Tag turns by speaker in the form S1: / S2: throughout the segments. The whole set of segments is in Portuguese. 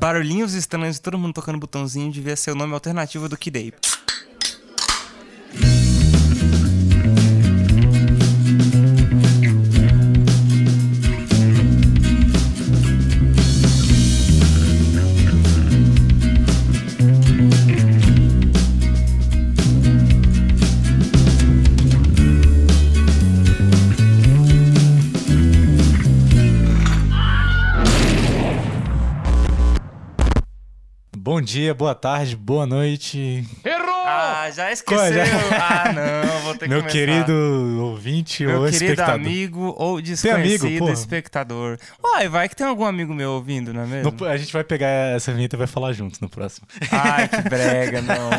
S1: Barulhinhos estranhos todo mundo tocando botãozinho devia ser o nome alternativo do Kid
S2: dia, boa tarde, boa noite.
S1: Ah, já esqueceu.
S2: Qual é?
S1: Ah, não, vou ter que
S2: Meu
S1: começar.
S2: querido ouvinte
S1: Meu
S2: ou
S1: querido
S2: espectador.
S1: amigo ou
S2: amigo,
S1: desconhecido
S2: porra.
S1: espectador. Uai, vai que tem algum amigo meu ouvindo, não é mesmo?
S2: No- a gente vai pegar essa vinheta e vai falar juntos no próximo.
S1: Ai, que brega, não.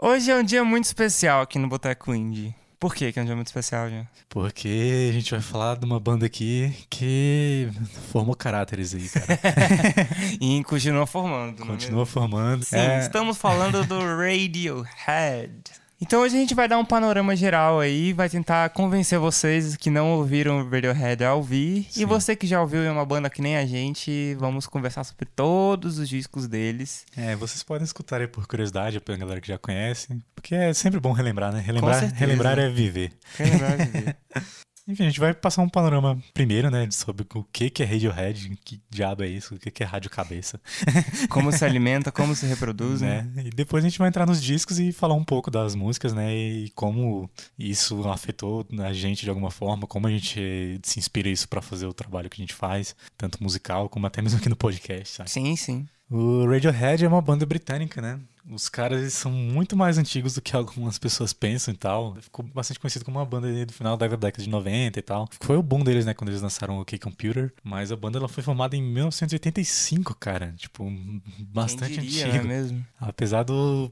S1: Hoje é um dia muito especial aqui no Boteco Indie. Por que que é um dia muito especial, Jean?
S2: Porque a gente vai falar de uma banda aqui que formou caráteres aí, cara.
S1: E continua formando, é
S2: Continua formando.
S1: Sim,
S2: É,
S1: estamos falando do Radiohead. Então hoje a gente vai dar um panorama geral aí, vai tentar convencer vocês que não ouviram o Radiohead a ouvir. E
S2: Sim.
S1: você que já ouviu é uma banda que nem a gente, vamos conversar sobre todos os discos deles.
S2: é, vocês podem escutar aí por curiosidade, pra galera que já conhece. Porque é sempre bom relembrar, né? Relembrar, relembrar é viver.
S1: Quer lembrar de ver?
S2: Enfim, a gente vai passar um panorama primeiro, né? Sobre o que que é Radiohead, que diabo é isso, o que que é rádio cabeça.
S1: Como se alimenta, como se reproduz, né?
S2: né? E depois a gente vai entrar nos discos e falar um pouco das músicas, né? E como isso afetou a gente de alguma forma, como a gente se inspira isso pra fazer o trabalho que a gente faz, tanto musical como até mesmo aqui no podcast, sabe?
S1: Sim, sim.
S2: O Radiohead é uma banda britânica, né? Os caras são muito mais antigos do que algumas pessoas pensam e tal. Ficou bastante conhecido como uma banda do final da década de 90 e tal. Foi o boom deles, né, quando eles lançaram o OK Computer. Mas a banda ela foi formada em 1985, cara. Tipo, bastante
S1: Quem diria,
S2: antigo.
S1: não é mesmo?
S2: Apesar do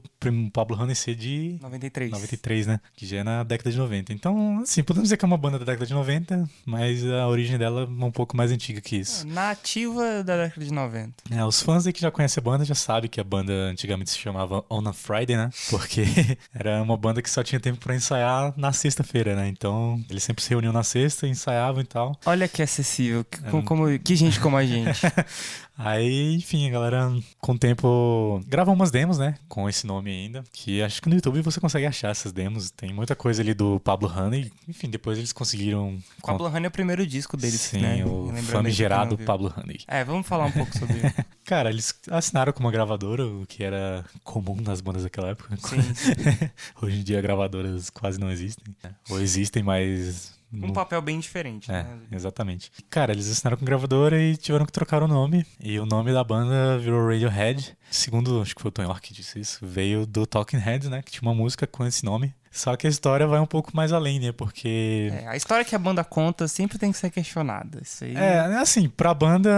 S2: Pablo Honey ser de
S1: 93.
S2: 93, né? Que já é na década de 90. Então, assim, podemos dizer que é uma banda da década de 90, mas a origem dela é um pouco mais antiga que isso.
S1: Nativa da década de 90.
S2: É, os fãs aí que já conhecem a banda já sabem que a banda antigamente se chamava On a Friday, né? Porque era uma banda que só tinha tempo pra ensaiar na sexta-feira, né? Então, eles sempre se reuniam na sexta, ensaiavam e tal.
S1: Olha que acessível, que, como- que gente como a gente.
S2: Aí, enfim, a galera com o tempo grava umas demos, né? Com esse nome ainda. Que acho que no YouTube você consegue achar essas demos. Tem muita coisa ali do Pablo Honey. Enfim, depois eles conseguiram.
S1: Pablo Honey é o primeiro disco deles,
S2: Sim,
S1: né?
S2: o famigerado Pablo Honey.
S1: É, vamos falar um pouco sobre
S2: Cara, eles assinaram com uma gravadora, o que era comum nas bandas daquela época.
S1: Sim, sim.
S2: Hoje em dia gravadoras quase não existem. Ou existem, mas.
S1: Um
S2: não-
S1: papel bem diferente,
S2: É,
S1: né?
S2: exatamente. Cara, eles assinaram com gravadora e tiveram que trocar o nome. E o nome da banda virou Radiohead. Segundo, acho que foi o Tom York que disse isso, veio do Talking Heads, né? Que tinha uma música com esse nome. Só que a história vai um pouco mais além, né? Porque.
S1: É, a história que a banda conta sempre tem que ser questionada. Isso aí.
S2: É, assim, pra banda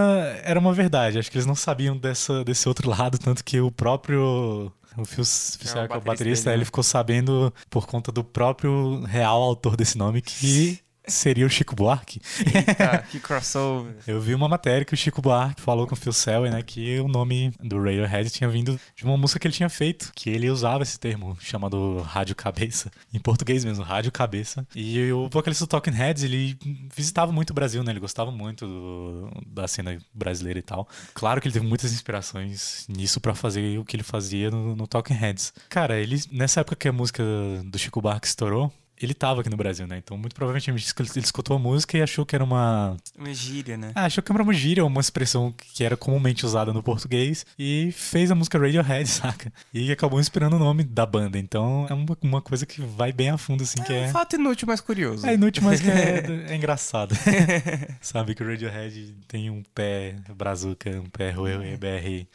S2: era uma verdade. Acho que eles não sabiam dessa, desse outro lado, tanto que o próprio. O Phil, Phil Sark, o
S1: baterista dele, né?
S2: ele ficou sabendo por conta do próprio real autor desse nome que seria o Chico Buarque.
S1: Eita, que crossover.
S2: Eu vi uma matéria que o Chico Buarque falou com o Phil Selwyn, né, que o nome do Radiohead tinha vindo de uma música que ele tinha feito, que ele usava esse termo chamado rádio cabeça, em português mesmo, rádio cabeça. E o vocalista do Talking Heads, ele visitava muito o Brasil, né, ele gostava muito do- da cena brasileira e tal. Claro que ele teve muitas inspirações nisso pra fazer o que ele fazia no, no Talking Heads. Cara, ele nessa época que a música do Chico Buarque estourou, ele tava aqui no Brasil, né? Então, muito provavelmente ele escutou a música e achou que era uma
S1: Uma gíria, né?
S2: ah, achou que era uma gíria, uma expressão que era comumente usada no português e fez a música Radiohead, saca? E acabou inspirando o nome da banda. Então é uma, uma coisa que vai bem a fundo, assim, que
S1: É um
S2: é.
S1: fato inútil, mas curioso.
S2: É inútil, mas que é, é engraçado. Sabe que o Radiohead tem um pé brazuca, um pé ruê, BR.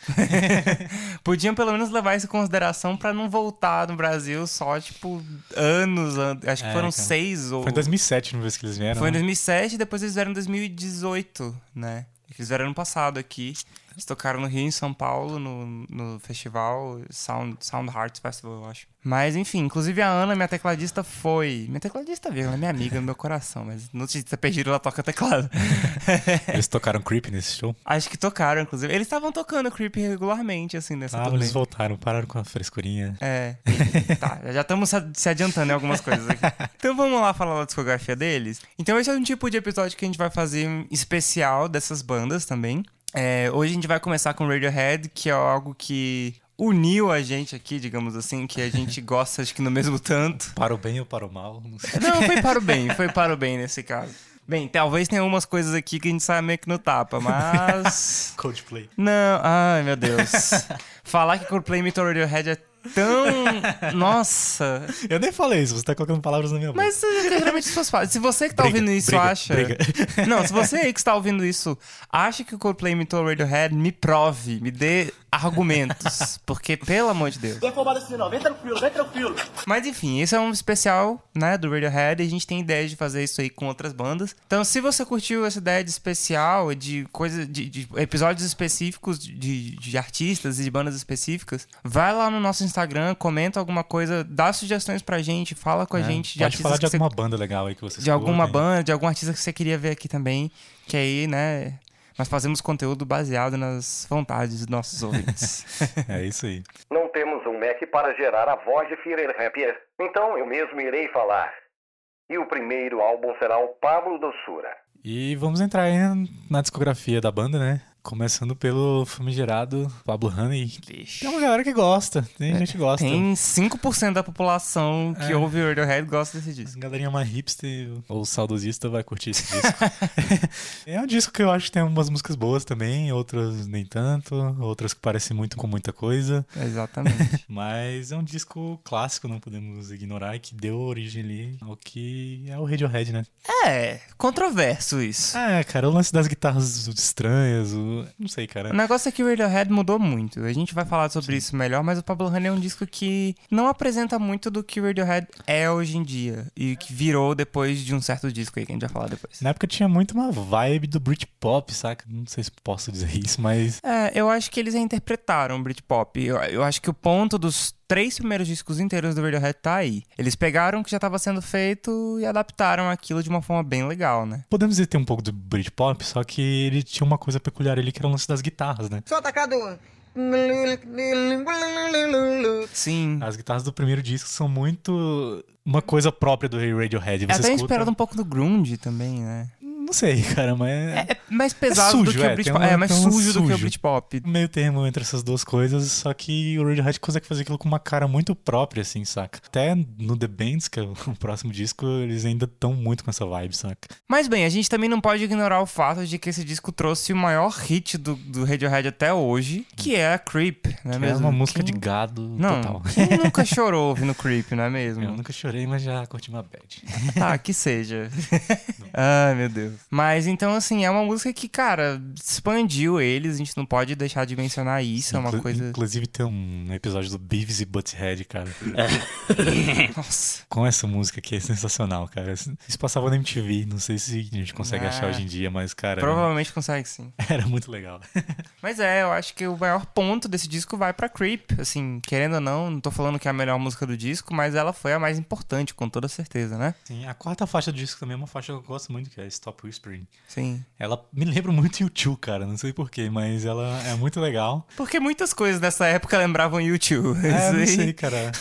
S1: Podiam pelo menos levar isso em consideração pra não voltar no Brasil só, tipo, anos. Acho que
S2: É,
S1: foram
S2: cara.
S1: seis ou.
S2: Foi em 2007, não vez que eles vieram.
S1: Foi em
S2: né?
S1: 2007 e depois eles vieram em 2018, né? Eles vieram ano passado aqui. Eles tocaram no Rio, em São Paulo, no, no festival Sound, Sound Hearts Festival, eu acho. Mas, enfim, inclusive a Ana, minha tecladista, foi. Minha tecladista, viu? Ela é minha amiga no meu coração, mas no Notícia Perdido ela toca teclado.
S2: Eles tocaram Creep nesse show.
S1: Acho que tocaram, inclusive. Eles estavam tocando Creep regularmente, assim, nessa
S2: Ah,
S1: turnê.
S2: eles voltaram, pararam com a frescurinha.
S1: É. tá, já estamos se adiantando em algumas coisas aqui. Então vamos lá falar da discografia deles. Então esse é um tipo de episódio que a gente vai fazer especial dessas bandas também. É, hoje a gente vai começar com Radiohead, que é algo que uniu a gente aqui, digamos assim, que a gente gosta, acho que no mesmo tanto.
S2: Para o bem ou para o mal? Não, sei.
S1: não foi para o bem, foi para o bem nesse caso. Bem, talvez tenha umas coisas aqui que a gente sabe meio que no tapa, mas.
S2: Coldplay.
S1: Não, ai meu Deus. Falar que Coldplay imitou Radiohead é tão. Nossa!
S2: Eu nem falei isso, você tá colocando palavras na minha boca.
S1: Mas é, realmente as pessoas falam. Se você que tá
S2: Briga,
S1: ouvindo isso
S2: briga,
S1: acha.
S2: briga.
S1: Não, se você aí que está ouvindo isso acha que o Coldplay imitou o Radiohead, me prove, me dê argumentos. Porque, pelo amor de Deus.
S3: Tem afobado assim não, vem tranquilo, vem tranquilo.
S1: Mas enfim, esse é um especial, né, do Radiohead e a gente tem ideia de fazer isso aí com outras bandas. Então, se você curtiu essa ideia de especial, de coisa, de, de episódios específicos de, de artistas e de bandas específicas, vai lá no nosso Instagram, comenta alguma coisa, dá sugestões pra gente, fala com a
S2: É,
S1: gente de
S2: Pode falar de
S1: que você
S2: alguma banda legal aí que vocês
S1: de alguma
S2: curtem.
S1: banda, de algum artista que você queria ver aqui também, que aí, né, nós fazemos conteúdo baseado nas vontades dos nossos ouvintes.
S2: É isso aí.
S4: Não temos um Mac para gerar a voz de Führer Rampier, então eu mesmo irei falar. E o primeiro álbum será o Pablo Doçura.
S2: E vamos entrar aí na discografia da banda, né? Começando pelo famigerado Pablo Honey. Tem uma galera que gosta, tem gente que gosta.
S1: Tem 5% da população que
S2: É.
S1: ouve Radiohead gosta desse disco.
S2: A galerinha mais hipster ou saudosista vai curtir esse disco. é um disco que eu acho que tem umas músicas boas também, outras nem tanto, outras que parecem muito com muita coisa.
S1: Exatamente.
S2: Mas é um disco clássico, não podemos ignorar, e que deu origem ali ao que é o Radiohead, né?
S1: é, controverso isso.
S2: É, cara, o lance das guitarras estranhas, o... não sei, cara.
S1: O negócio é que o Radiohead mudou muito. A gente vai falar sobre isso melhor, mas o Pablo Honey é um disco que não apresenta muito do que o Radiohead é hoje em dia. E que virou depois de um certo disco aí que a gente vai falar depois.
S2: Na época tinha muito uma vibe do Britpop, saca? Não sei se posso dizer isso, mas
S1: É, eu acho que eles reinterpretaram o Britpop. Eu, eu acho que o ponto dos três primeiros discos inteiros do Radiohead tá aí. Eles pegaram o que já estava sendo feito e adaptaram aquilo de uma forma bem legal, né?
S2: podemos dizer que tem um pouco do Britpop, só que ele tinha uma coisa peculiar ali que era o lance das guitarras, né?
S5: Sou atacado.
S1: Sim.
S2: As guitarras do primeiro disco são muito uma coisa própria do Radiohead.
S1: É
S2: Você
S1: até
S2: escuta...
S1: inspirado um pouco do grunge também, né?
S2: Não sei, cara, mas
S1: É, é mais pesado
S2: sujo,
S1: do que
S2: é,
S1: o Britpop. É, mais sujo, do que o. Britpop.
S2: meio termo entre essas duas coisas, só que o Radiohead consegue fazer aquilo com uma cara muito própria, assim, saca? Até no The Bands, que é o próximo disco, eles ainda estão muito com essa vibe, saca?
S1: Mas bem, a gente também não pode ignorar o fato de que esse disco trouxe o maior hit do, do Radiohead até hoje, que é a Creep, não é
S2: É
S1: mesmo?
S2: uma música
S1: Quem-
S2: de gado
S1: Não,
S2: total.
S1: quem nunca chorou ouvindo Creep, não é mesmo?
S2: Eu nunca chorei, mas já curti uma bad.
S1: Tá, que seja. Ai, meu Deus. Mas então, assim, é uma música que, cara, expandiu eles, a gente não pode deixar de mencionar isso, é uma coisa.
S2: Inclusive tem um episódio do Beavis e Butthead, cara.
S1: Nossa.
S2: Com essa música que é sensacional, cara. Isso passava na MTV, não sei se a gente consegue
S1: Ah.
S2: achar hoje em dia, mas, cara,
S1: Provavelmente consegue sim.
S2: era muito legal.
S1: Mas é, eu acho que o maior ponto desse disco vai pra Creep. Assim, querendo ou não, não tô falando que é a melhor música do disco, mas ela foi a mais importante, com toda certeza, né?
S2: Sim, a quarta faixa do disco também é uma faixa que eu gosto muito, que é Stop Whispering.
S1: Sim.
S2: Ela me lembra muito YouTube, cara, não sei porquê, mas ela é muito legal.
S1: Porque muitas coisas dessa época lembravam YouTube.
S2: É, não sei, cara.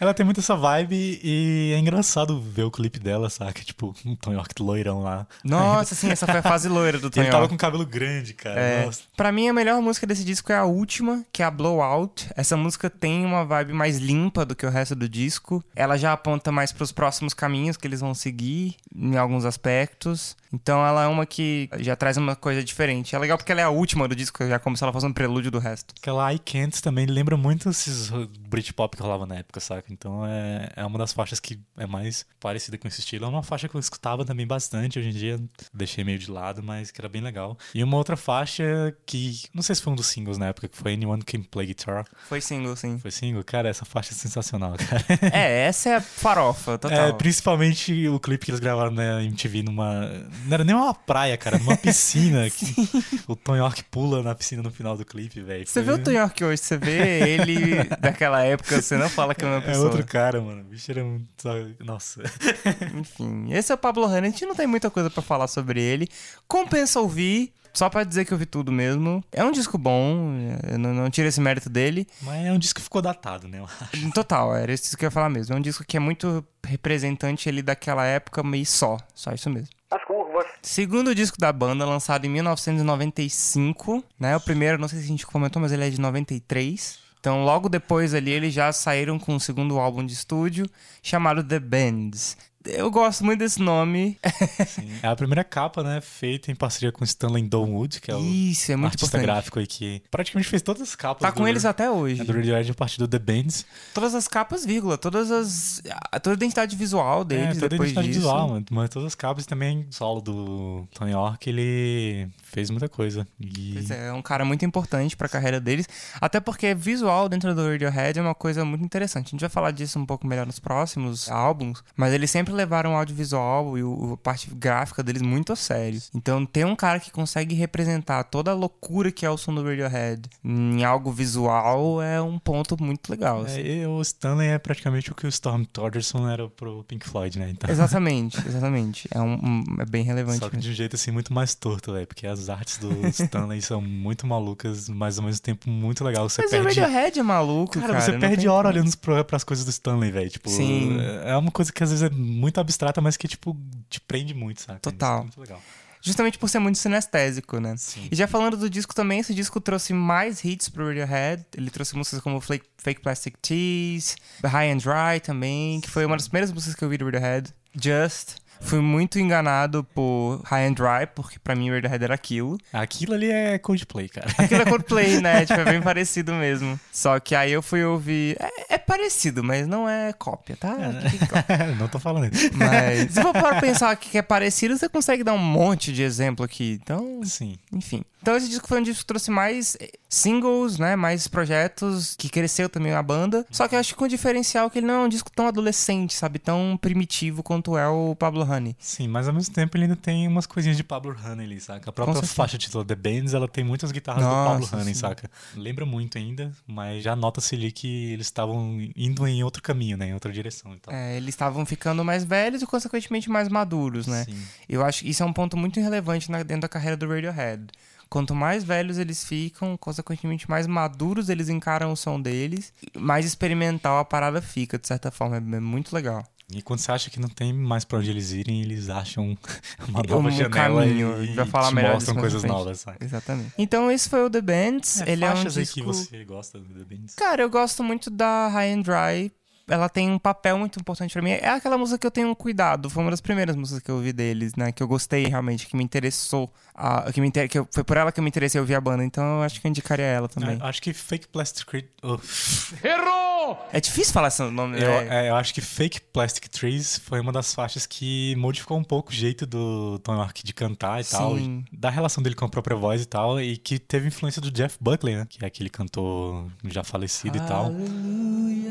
S2: Ela tem muito essa vibe e é engraçado ver o clipe dela, saca? Tipo, um Tom York loirão lá.
S1: Nossa, sim, essa foi a fase loira do Tony
S2: ele tava
S1: Hawk.
S2: com cabelo grande, cara.
S1: É,
S2: Nossa.
S1: pra mim, a melhor música desse disco é a última, que é a Blowout. Essa música tem uma vibe mais limpa do que o resto do disco. Ela já aponta mais pros próximos caminhos que eles vão seguir, em alguns aspectos. Então ela é uma que já traz uma coisa diferente. É legal porque ela é a última do disco, já como se ela fosse um prelúdio do resto.
S2: Aquela I Can't também lembra muito esses Britpop que rolava na época, saca? Então é, é uma das faixas que é mais parecida com esse estilo. É uma faixa que eu escutava também bastante, hoje em dia deixei meio de lado, mas que era bem legal. E uma outra faixa que, não sei se foi um dos singles na época, que foi Anyone Can Play Guitar.
S1: Foi single, sim.
S2: Foi single? Cara, essa faixa é sensacional, cara.
S1: é, essa é farofa, total.
S2: É, principalmente o clipe que eles gravaram na MTV numa. Não era nem uma praia, cara, numa piscina. que o Tom York pula na piscina no final do clipe, velho.
S1: Você
S2: Foi-
S1: vê o Tom York hoje, você vê ele daquela época, você não fala que é uma
S2: É
S1: pessoa.
S2: outro cara, mano. O bicho era muito. Nossa.
S1: Enfim, esse é o Pablo Honey. A gente não tem muita coisa pra falar sobre ele. Compensa ouvir. Só pra dizer que eu vi tudo mesmo. É um disco bom, eu não, não tiro esse mérito dele.
S2: Mas é um disco que ficou datado, né? eu acho.
S1: Total, era isso que eu ia falar mesmo. É um disco que é muito representante ali daquela época, mas só. Só isso mesmo.
S4: As curvas
S1: Segundo disco da banda, lançado em 1995, né? O primeiro, não sei se a gente comentou, mas ele é de 93. Então, logo depois ali, eles já saíram com o segundo álbum de estúdio, chamado The Bands. Eu gosto muito desse nome.
S2: É a primeira capa, né? Feita em parceria com Stanley Donwood, que é o
S1: Isso, é muito
S2: artista
S1: importante.
S2: gráfico aí que praticamente fez todas as capas.
S1: Tá com eles até hoje.
S2: é, do Radiohead a partir do The Bands.
S1: Todas as capas, vírgula. Todas as. Toda a identidade visual
S2: É,
S1: deles
S2: toda a identidade
S1: disso.
S2: visual, mano. mas todas as capas e também o solo do Tony York, ele fez muita coisa. E
S1: Pois é, é um cara muito importante pra carreira deles. Até porque visual dentro do Radiohead é uma coisa muito interessante. A gente vai falar disso um pouco melhor nos próximos álbuns. Mas eles sempre levaram o audiovisual e o, a parte gráfica deles muito a sério. Então ter um cara que consegue representar toda a loucura que é o som do Radiohead em algo visual é um ponto muito legal. assim.
S2: É, o Stanley é praticamente o que o Storm Thorderson era pro Pink Floyd, né? Então,
S1: Exatamente, exatamente. É, um, um- é bem relevante.
S2: Só que
S1: mesmo.
S2: de um jeito assim muito mais torto, velho. Porque as artes do Stanley são muito malucas, mas ao mesmo tempo muito legal. Você
S1: Mas o
S2: perde.
S1: Radiohead é maluco, cara.
S2: Cara, você perde
S1: tem
S2: hora
S1: como.
S2: olhando pro, pras coisas do Stanley, velho. Tipo,
S1: Sim.
S2: é uma coisa que às vezes é muito abstrata, mas que, tipo, te prende muito, sabe?
S1: Total.
S2: É muito legal.
S1: Justamente por ser muito sinestésico, né?
S2: Sim.
S1: E já falando do disco também, esse disco trouxe mais hits pro Radiohead. Ele trouxe músicas como Fake, Fake Plastic Tees, High and Dry também, que foi uma das primeiras músicas que eu vi do Radiohead. Just. Fui muito enganado por High and Dry, porque pra mim o Radiohead era aquilo.
S2: Aquilo ali é Coldplay, cara.
S1: Aquilo é Coldplay, né? tipo, é bem parecido mesmo. Só que aí eu fui ouvir... É, é parecido, mas não é cópia, tá?
S2: Não tô falando isso.
S1: Mas se for para pensar que é parecido, você consegue dar um monte de exemplo aqui. Então,
S2: Sim.
S1: enfim. Então esse disco foi um disco que trouxe mais eh, singles, né? Mais projetos, que cresceu também a banda. Só que eu acho que com o diferencial que ele não é um disco tão adolescente, sabe? Tão primitivo quanto é o Pablo Honey.
S2: Sim, mas ao mesmo tempo ele ainda tem umas coisinhas de Pablo Honey ali, saca? A própria faixa título The Bands, ela tem muitas guitarras
S1: Nossa,
S2: do Pablo Honey,
S1: sim.
S2: saca? Lembra muito ainda, mas já nota-se ali que eles estavam indo em outro caminho, né? Em outra direção e tal.
S1: É, eles estavam ficando mais velhos e, consequentemente, mais maduros, né?
S2: Sim.
S1: Eu acho que isso é um ponto muito relevante na- dentro da carreira do Radiohead. Quanto mais velhos eles ficam, consequentemente mais maduros eles encaram o som deles, mais experimental a parada fica, de certa forma. É é muito legal.
S2: E quando você acha que não tem mais pra onde eles irem, eles acham uma
S1: Um
S2: nova janela
S1: caminho,
S2: e, e
S1: falar
S2: te
S1: melhor
S2: mostram coisas novas, saca?
S1: Exatamente. Então esse foi o The Bands.
S2: É,
S1: ele é um disco...
S2: que você gosta do The Bands.
S1: Cara, eu gosto muito da High and Dry. Ela tem um papel muito importante pra mim. É aquela música que eu tenho um cuidado. Foi uma das primeiras músicas que eu ouvi deles, né? Que eu gostei realmente, que me interessou. a- que me inter... que eu- Foi por ela que eu me interessei a ouvir a banda. Então eu acho que eu indicaria ela também.
S2: É, acho que Fake Plastic Trees. oh,
S1: É difícil falar esse nome,
S2: eu,
S1: né?
S2: é, eu acho que Fake Plastic Trees foi uma das faixas que modificou um pouco o jeito do Tony York de cantar e tal,
S1: Sim.
S2: e da relação dele com a própria voz e tal, e que teve influência do Jeff Buckley, né? Que é aquele cantor já falecido e tal.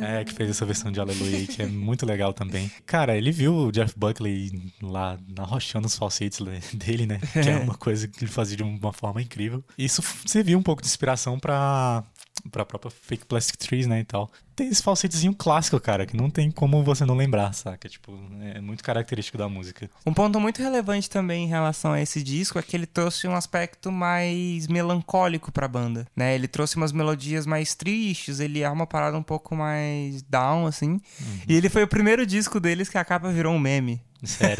S2: É, que fez essa versão de Aleluia que é muito legal também. Cara, ele viu o Jeff Buckley lá arrochando os falsetes le- dele, né? Que é uma coisa que ele fazia de uma forma incrível. Isso serviu um pouco de inspiração pra, pra própria Fake Plastic Trees, né, e tal. Tem esse falsetezinho clássico, cara, que não tem como você não lembrar, saca? Tipo, é muito característico da música.
S1: Um ponto muito relevante também em relação a esse disco é que ele trouxe um aspecto mais melancólico pra banda, né? Ele trouxe umas melodias mais tristes, ele é uma parada um pouco mais down, assim. E ele foi o primeiro disco deles que a capa virou um meme.
S2: Sério.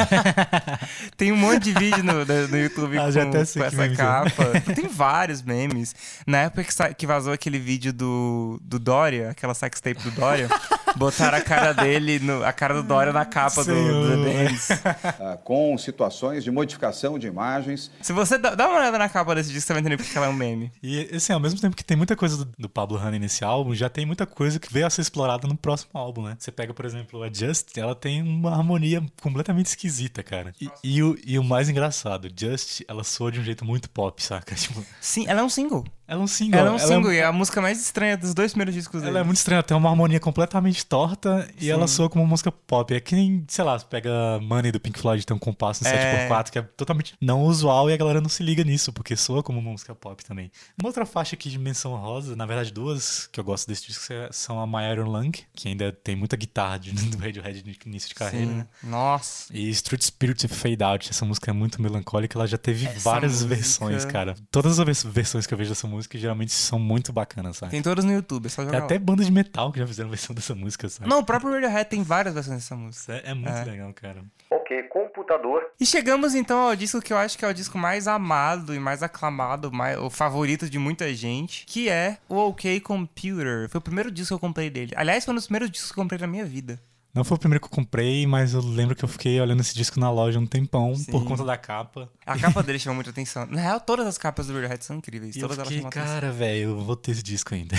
S1: Tem um monte de vídeo no, no- YouTube
S2: Ah,
S1: com, com essa
S2: é.
S1: capa. Tem vários memes. Na época que, que vazou aquele vídeo do, do Dória, aquela sextape do Dória, botaram a cara dele, no- a cara do Dória na capa do, do The
S2: Senhor.
S1: Bands.
S5: ah, com situações de modificação de imagens.
S1: Se você dá, dá uma olhada na capa desse disco, você vai entender porque ela é um meme.
S2: E, assim, ao mesmo tempo que tem muita coisa do, do Pablo Honey nesse álbum, já tem muita coisa que veio a ser explorada no próximo álbum, né? Você pega, por exemplo, a Just, ela tem uma harmonia completamente esquisita, cara. E, e o, e o mais engraçado, Just, ela soa de um jeito muito pop, saca? Tipo,
S1: Sim, ela é um single.
S2: Ela é um single.
S1: Ela é um
S2: ela
S1: single e é a música mais estranha dos dois primeiros discos dele.
S2: Ela é muito estranha, tem uma harmonia completamente torta e ela soa como uma música pop. É que nem, sei lá, você pega Money do Pink Floyd, tem um compasso no
S1: É.
S2: 7x4 que é totalmente não usual e a galera não se liga nisso, porque soa como uma música pop também. Uma outra faixa aqui de menção rosa, na verdade duas que eu gosto desse disco são a My Iron Lung, que ainda tem muita guitarra de, do Radiohead no início de carreira,
S1: Sim.
S2: né?
S1: Nossa.
S2: E Street Spirit Fade Out, essa música é muito melancólica, ela já teve
S1: Essa
S2: várias
S1: música-
S2: versões, cara. Todas as vers- versões que eu vejo dessa música músicas geralmente são muito bacanas, sabe?
S1: Tem todas no YouTube, é só
S2: Tem
S1: jogar
S2: até
S1: lá.
S2: bandas de metal que já fizeram versão dessa música, sabe?
S1: Não, o próprio Radiohead tem várias versões dessa música.
S2: É, é muito
S1: É.
S2: legal, cara.
S4: Ok, computador.
S1: E chegamos então ao disco que eu acho que é o disco mais amado e mais aclamado, mais, o favorito de muita gente, que é o OK Computer. Foi o primeiro disco que eu comprei dele. Aliás, foi um dos primeiros discos que eu comprei na minha vida.
S2: Não foi o primeiro que eu comprei, mas eu lembro que eu fiquei olhando esse disco na loja um tempão
S1: Sim.
S2: por conta da capa.
S1: A capa dele chamou muita atenção. Na real, todas as capas do Radiohead são incríveis.
S2: E eu
S1: todas elas
S2: fiquei,
S1: chamam atenção.
S2: cara, velho, eu vou ter esse disco ainda.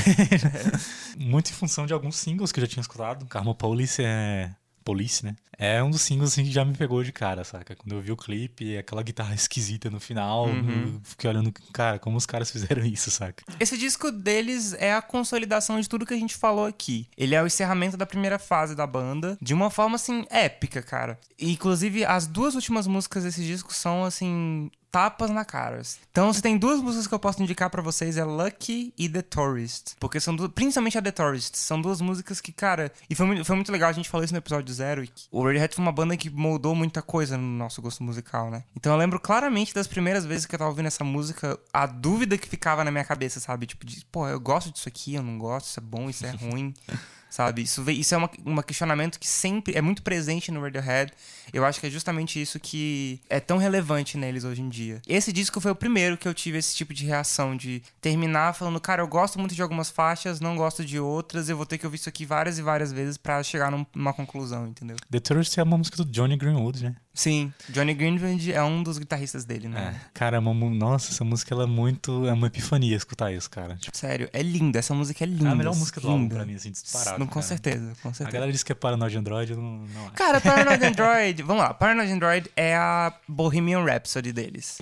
S2: Muito em função de alguns singles que eu já tinha escutado. Karma Police é. Police, né? É um dos singles assim, que já me pegou de cara, saca? Quando eu vi o clipe, aquela guitarra esquisita no final,
S1: Uhum.
S2: eu fiquei olhando, cara, como os caras fizeram isso, saca?
S1: Esse disco deles é a consolidação de tudo que a gente falou aqui. Ele é o encerramento da primeira fase da banda, de uma forma, assim, épica, cara. E, inclusive, as duas últimas músicas desse disco são, assim, tapas na cara. Então, se tem duas músicas que eu posso indicar pra vocês, é Lucky e The Tourist. Porque são duas, principalmente a The Tourist, são duas músicas que, cara... E foi muito, foi muito legal, a gente falou isso no episódio zero, o Radiohead foi uma banda que moldou muita coisa no nosso gosto musical, né? Então eu lembro claramente das primeiras vezes que eu tava ouvindo essa música, a dúvida que ficava na minha cabeça, sabe? Tipo, de, pô, eu gosto disso aqui, eu não gosto, isso é bom, isso é ruim. Sabe? Isso, isso é uma, uma questionamento que sempre é muito presente no Radiohead. Eu acho que é justamente isso que é tão relevante neles hoje em dia. Esse disco foi o primeiro que eu tive esse tipo de reação de terminar falando, cara, eu gosto muito de algumas faixas, não gosto de outras, eu vou ter que ouvir isso aqui várias e várias vezes pra chegar num- numa conclusão, entendeu?
S2: The Tourist é uma música do Johnny Greenwood, né?
S1: Sim, Johnny Greenwood é um dos guitarristas dele, né?
S2: É. Cara, é uma nossa, essa música ela é muito. É uma epifania escutar isso, cara. Tipo,
S1: Sério, é linda, essa música é linda.
S2: é a melhor música do álbum pra mim, assim, disparado.
S1: Não, com
S2: cara.
S1: certeza, com
S2: A
S1: certeza.
S2: galera diz que é Paranoid Android, eu não, não acho.
S1: Cara, Paranoid Android, vamos lá, Paranoid Android é a Bohemian Rhapsody deles.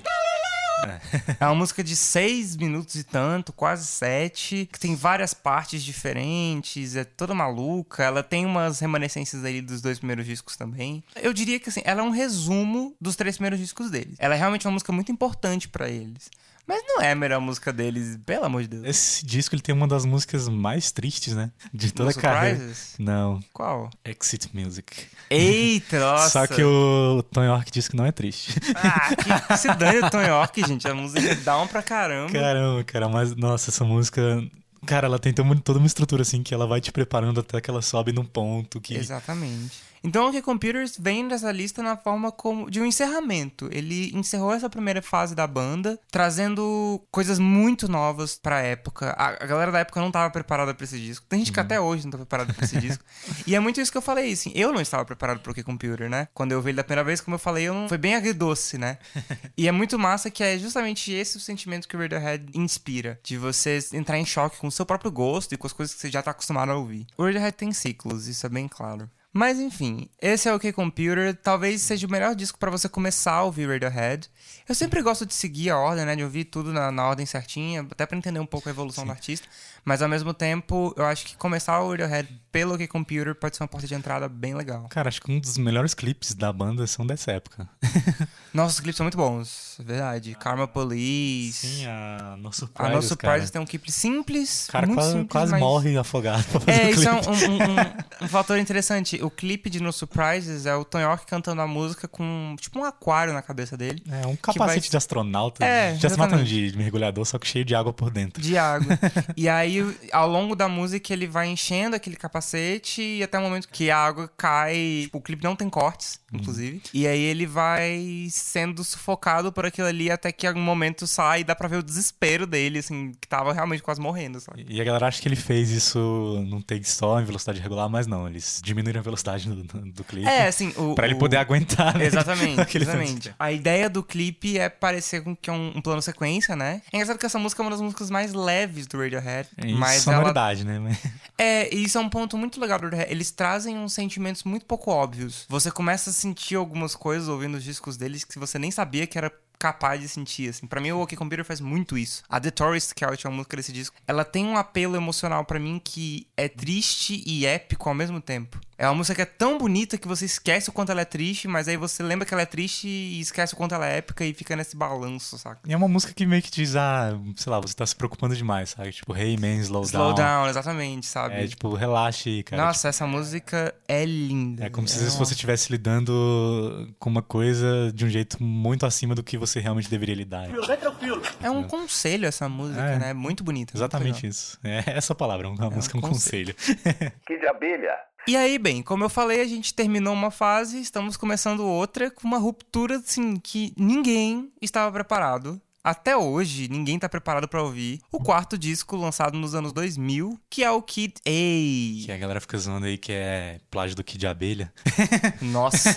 S1: É uma música de seis minutos e tanto, quase sete, que tem várias partes diferentes, é toda maluca. Ela tem umas remanescências ali dos dois primeiros discos também. Eu diria que assim, ela é um resumo dos três primeiros discos deles. Ela é realmente uma música muito importante pra eles. Mas não é a melhor música deles, pelo amor de Deus.
S2: Esse disco ele tem uma das músicas mais tristes, né? De toda
S1: No
S2: a carreira.
S1: Surprises?
S2: Não,
S1: Qual?
S2: Exit Music.
S1: Eita, nossa.
S2: Só que o Tom York disse que não é triste.
S1: Ah, que se dane o Tom York, gente. A música é down pra caramba.
S2: Caramba, cara, mas nossa, essa música. Cara, ela tem toda uma estrutura assim que ela vai te preparando até que ela sobe num ponto que.
S1: Exatamente. Então o OK Computers vem dessa lista na forma como de um encerramento. Ele encerrou essa primeira fase da banda, trazendo coisas muito novas pra época. A, a galera da época não tava preparada pra esse disco. Tem gente que até hoje não tá preparada pra esse disco. E é muito isso que eu falei, assim. Eu não estava preparado pro OK Computer, né? Quando eu vi ele da primeira vez, como eu falei, eu não... foi bem agridoce, né? E é muito massa que é justamente esse o sentimento que o Radiohead inspira. De você entrar em choque com o seu próprio gosto e com as coisas que você já tá acostumado a ouvir. O Radiohead tem ciclos, isso é bem claro. Mas enfim, esse é o OK Computer. Talvez seja o melhor disco pra você começar a ouvir Radiohead. Eu sempre gosto de seguir a ordem, né? De ouvir tudo na, na ordem certinha, até pra entender um pouco a evolução do artista. Mas ao mesmo tempo, eu acho que começar o Radiohead pelo OK Computer pode ser uma porta de entrada bem legal.
S2: Cara, acho que um dos melhores clipes da banda são dessa época.
S1: Nossa, os clipes são muito bons, é verdade. Karma Police.
S2: Sim, a No
S1: A
S2: Surprises,
S1: No Surprises tem um clipe simples.
S2: O cara quase,
S1: simples,
S2: quase
S1: mas-
S2: morre afogado pra fazer
S1: É,
S2: o
S1: isso
S2: clipe.
S1: é um, um- um- um fator interessante. O clipe de No Surprises é o Tom York cantando a música com tipo um aquário na cabeça dele.
S2: É um
S1: que
S2: capacete
S1: vai-
S2: de astronauta.
S1: É,
S2: já se matando de mergulhador, só que cheio de água por dentro.
S1: De água. e aí, ao longo da música, ele vai enchendo aquele capacete e até o momento que a água cai. Tipo, o clipe não tem cortes,
S2: Uhum.
S1: inclusive. E aí ele vai sendo sufocado por aquilo ali até que algum momento sai e dá pra ver o desespero dele, assim, que tava realmente quase morrendo, sabe?
S2: E a galera acha que ele fez isso num take só, em velocidade regular, mas não, eles diminuíram a velocidade do, do, clipe.
S1: É, assim, o.
S2: Pra ele
S1: o-
S2: poder aguentar. né,
S1: Exatamente, exatamente. A ideia do clipe é parecer com que é um, um plano sequência, né? É engraçado que essa música é uma das músicas mais leves do Radiohead.
S2: E
S1: mas ela
S2: sonoridade, né? Mas-
S1: É, e isso é um ponto muito legal do. Eles trazem uns sentimentos muito pouco óbvios. Você começa a sentir algumas coisas ouvindo os discos deles que você nem sabia que era capaz de sentir, assim. Pra mim, o OK Computer faz muito isso. A The Tourist, que é a última música desse disco, ela tem um apelo emocional pra mim que é triste e épico ao mesmo tempo. É uma música que é tão bonita que você esquece o quanto ela é triste, mas aí você lembra que ela é triste e esquece o quanto ela é épica e fica nesse balanço, saca?
S2: E é uma música que meio que diz, ah, sei lá, você tá se preocupando demais, sabe? Tipo, hey man, slow,
S1: Slow
S2: down.
S1: down, exatamente, sabe?
S2: É, tipo, relaxe, cara.
S1: Nossa, essa música é linda.
S2: É como se
S1: uma-
S2: você estivesse lidando com uma coisa de um jeito muito acima do que você realmente deveria lidar.
S3: Tranquilo, Vem tranquilo.
S1: É um conselho essa música,
S2: É.
S1: né? Muito bonita. muito
S2: Exatamente
S1: legal.
S2: isso. É essa palavra, uma música é um
S1: conselho.
S2: conselho.
S4: Que de abelha.
S1: E aí, bem, como eu falei, a gente terminou uma fase, estamos começando outra com uma ruptura, assim, que ninguém estava preparado. Até hoje, ninguém tá preparado pra ouvir o quarto disco lançado nos anos 2000, que é o Kid A.
S2: Que a galera fica zoando aí que é plágio do Kid Abelha.
S1: Nossa.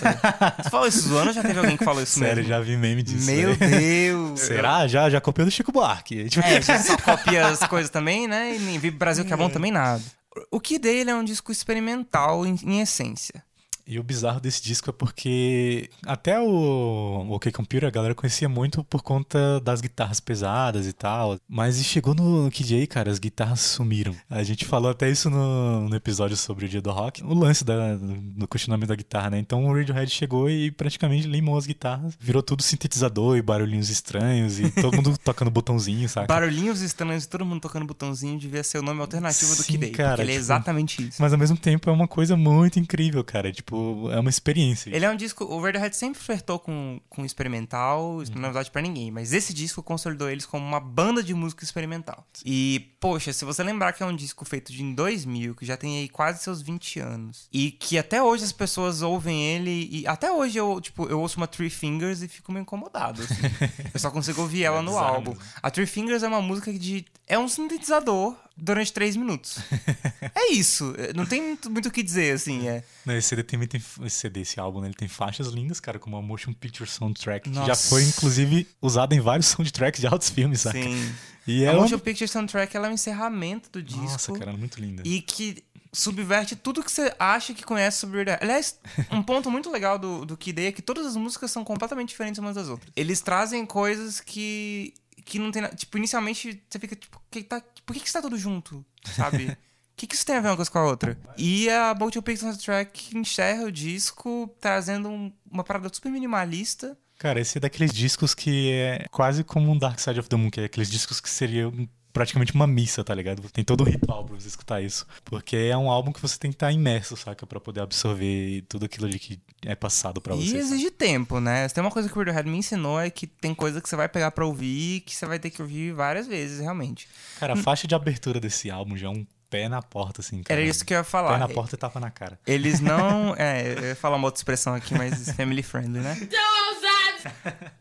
S1: Você falou isso zoando já teve alguém que falou isso
S2: Sério,
S1: mesmo?
S2: já vi meme disso.
S1: Meu
S2: né?
S1: Deus.
S2: Será? Já, já copiou do Chico Buarque.
S1: É, já só copia as coisas também, né? E nem Vive Brasil que é bom também nada. O Kid A, ele é um disco experimental em, em essência.
S2: E o bizarro desse disco é porque até o OK Computer a galera conhecia muito por conta das guitarras pesadas e tal. Mas chegou no A, cara, as guitarras sumiram. A gente falou até isso no, no episódio sobre o dia do rock, o lance da, do continuamento da guitarra, né? Então o Radiohead chegou e praticamente limou as guitarras, virou tudo sintetizador e barulhinhos estranhos e todo mundo tocando botãozinho, saca?
S1: Barulhinhos estranhos e todo mundo tocando botãozinho devia ser o nome alternativo do
S2: Sim,
S1: A.
S2: cara,
S1: porque ele é
S2: tipo,
S1: exatamente isso.
S2: Mas ao mesmo tempo é uma coisa muito incrível, cara. Tipo, é uma experiência.
S1: Ele é um disco. O Radiohead sempre flertou com, com experimental,
S2: Uhum.
S1: isso não é novidade pra ninguém, mas esse disco consolidou eles como uma banda de música experimental. E, poxa, se você lembrar que é um disco feito de em 2000, que já tem aí quase seus 20 anos, e que até hoje as pessoas ouvem ele, e até hoje eu, tipo, eu ouço uma Three Fingers e fico meio incomodado. assim. eu só consigo ouvir ela
S2: É
S1: no
S2: bizarro
S1: álbum.
S2: mesmo.
S1: A Three Fingers é uma música de. É um sintetizador durante três minutos. é isso. Não tem muito, muito o que dizer, assim. É.
S2: Não, esse CD também tem. Esse CD, esse álbum, né, ele tem faixas lindas, cara, como a Motion Picture Soundtrack, que já
S1: Nossa.
S2: foi, inclusive, usada em vários soundtracks de altos filmes, saca?
S1: Sim.
S2: E é
S1: a
S2: uma...
S1: Motion Picture Soundtrack ela é o encerramento do disco.
S2: Nossa, cara, muito linda.
S1: E que subverte tudo que você acha que conhece sobre o Radiohead. Aliás, um ponto muito legal do, do Kid é que todas as músicas são completamente diferentes umas das outras. Eles trazem coisas que, que não tem nada... Tipo, inicialmente você fica tipo, que tá, por que, que está tudo junto? Sabe? O que, que isso tem a ver uma coisa com a outra? E a Motion Picture Soundtrack encerra o disco trazendo um- uma parada super minimalista.
S2: Cara, esse é daqueles discos que é quase como um Dark Side of the Moon, que é aqueles discos que seriam praticamente uma missa, tá ligado? Tem todo o ritual pra você escutar isso. Porque é um álbum que você tem que estar imerso, saca? Pra poder absorver tudo aquilo de que é passado pra você.
S1: E exige tempo, né? Se tem uma coisa que o Radiohead me ensinou é que tem coisa que você vai pegar pra ouvir que você vai ter que ouvir várias vezes, realmente.
S2: Cara, a faixa de abertura desse álbum já é um pé na porta, assim, cara.
S1: Era isso que eu ia
S2: Pé
S1: falar.
S2: na porta e tapa na cara.
S1: Eles não. É, eu ia falar uma outra expressão aqui, mas family friendly, né?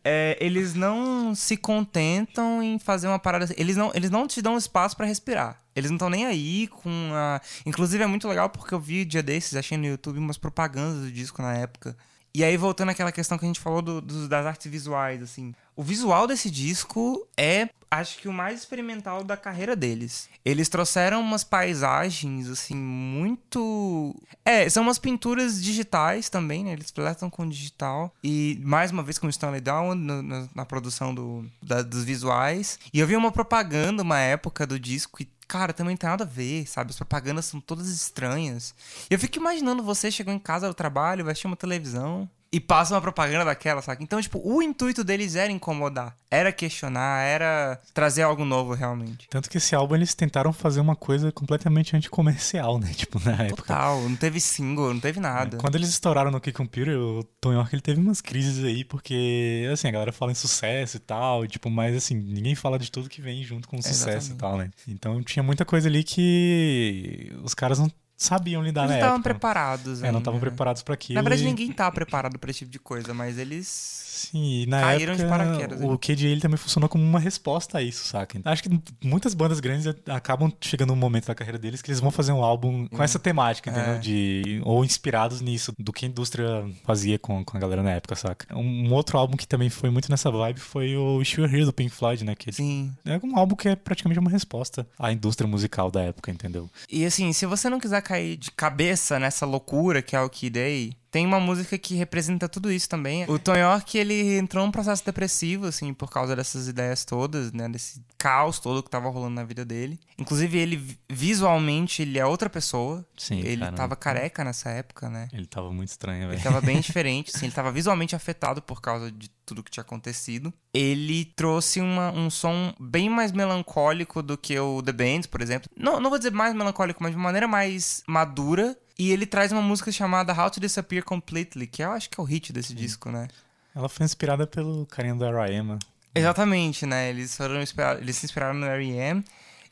S1: É, eles não se contentam em fazer uma parada. Eles não, eles não te dão espaço pra respirar. Eles não estão nem aí com a. Inclusive é muito legal porque eu vi dia desses, achei no YouTube umas propagandas do disco na época. E aí, voltando àquela questão que a gente falou do- dos- das artes visuais, assim. O visual desse disco é, acho que, o mais experimental da carreira deles. Eles trouxeram umas paisagens, assim, muito. É, são umas pinturas digitais também, né? Eles flertam com digital. E, mais uma vez, com o Stanley Down no- na, na produção do, da- dos visuais. E eu vi uma propaganda, uma época do disco, e Cara, também não tem nada a ver, sabe? As propagandas são todas estranhas. Eu fico imaginando você chegou em casa do trabalho, vai assistir uma televisão e passa uma propaganda daquela, saca? Então, tipo, o intuito deles era incomodar, era questionar, era trazer algo novo realmente.
S2: Tanto que esse álbum eles tentaram fazer uma coisa completamente anticomercial, né? Tipo, na época.
S1: Total, não teve single, não teve nada.
S2: Quando eles estouraram no Key Computer, o Tom York ele teve umas crises aí, porque, assim, a galera fala em sucesso e tal, tipo, mas, assim, ninguém fala de tudo que vem junto com o sucesso
S1: Exatamente.
S2: e tal, né? Então tinha muita coisa ali que os caras não sabiam lidar
S1: Eles
S2: na
S1: não estavam
S2: época.
S1: preparados.
S2: É, não estavam
S1: ainda.
S2: preparados pra aquilo.
S1: Na verdade,
S2: e-
S1: ninguém tá preparado pra esse tipo de coisa, mas eles.
S2: Sim, e na
S1: caíram de
S2: época
S1: paraquedas
S2: o. KJ ele também funcionou como uma resposta a isso, saca? Acho que muitas bandas grandes acabam chegando num momento da carreira deles que eles vão fazer um álbum com essa temática, entendeu?
S1: É.
S2: De, ou inspirados nisso, do que a indústria fazia com, com a galera na época, saca? Um, um outro álbum que também foi muito nessa vibe foi o Wish You Here do Pink Floyd, né? Que
S1: Sim.
S2: é um álbum que é praticamente uma resposta à indústria musical da época, entendeu?
S1: E assim, se você não quiser cair de cabeça nessa loucura que é o Kid A, tem uma música que representa tudo isso também. O Tom York, ele entrou num processo depressivo, assim, por causa dessas ideias todas, né? Desse caos todo que tava rolando na vida dele. Inclusive, ele, visualmente, ele é outra pessoa.
S2: Sim,
S1: Ele
S2: cara.
S1: tava careca nessa época, né?
S2: Ele tava muito estranho,
S1: Ele
S2: velho.
S1: tava bem diferente, assim, ele tava visualmente afetado por causa de tudo que tinha acontecido. Ele trouxe uma- um som bem mais melancólico do que o The Band, por exemplo. Não, não vou dizer mais melancólico, mas de uma maneira mais madura. E ele traz uma música chamada How to Disappear Completely, que eu acho que é o hit desse disco, né?
S2: Ela foi inspirada pelo carinha do R.I.M.
S1: Exatamente, né? Eles foram inspira- eles se inspiraram no R.E.M.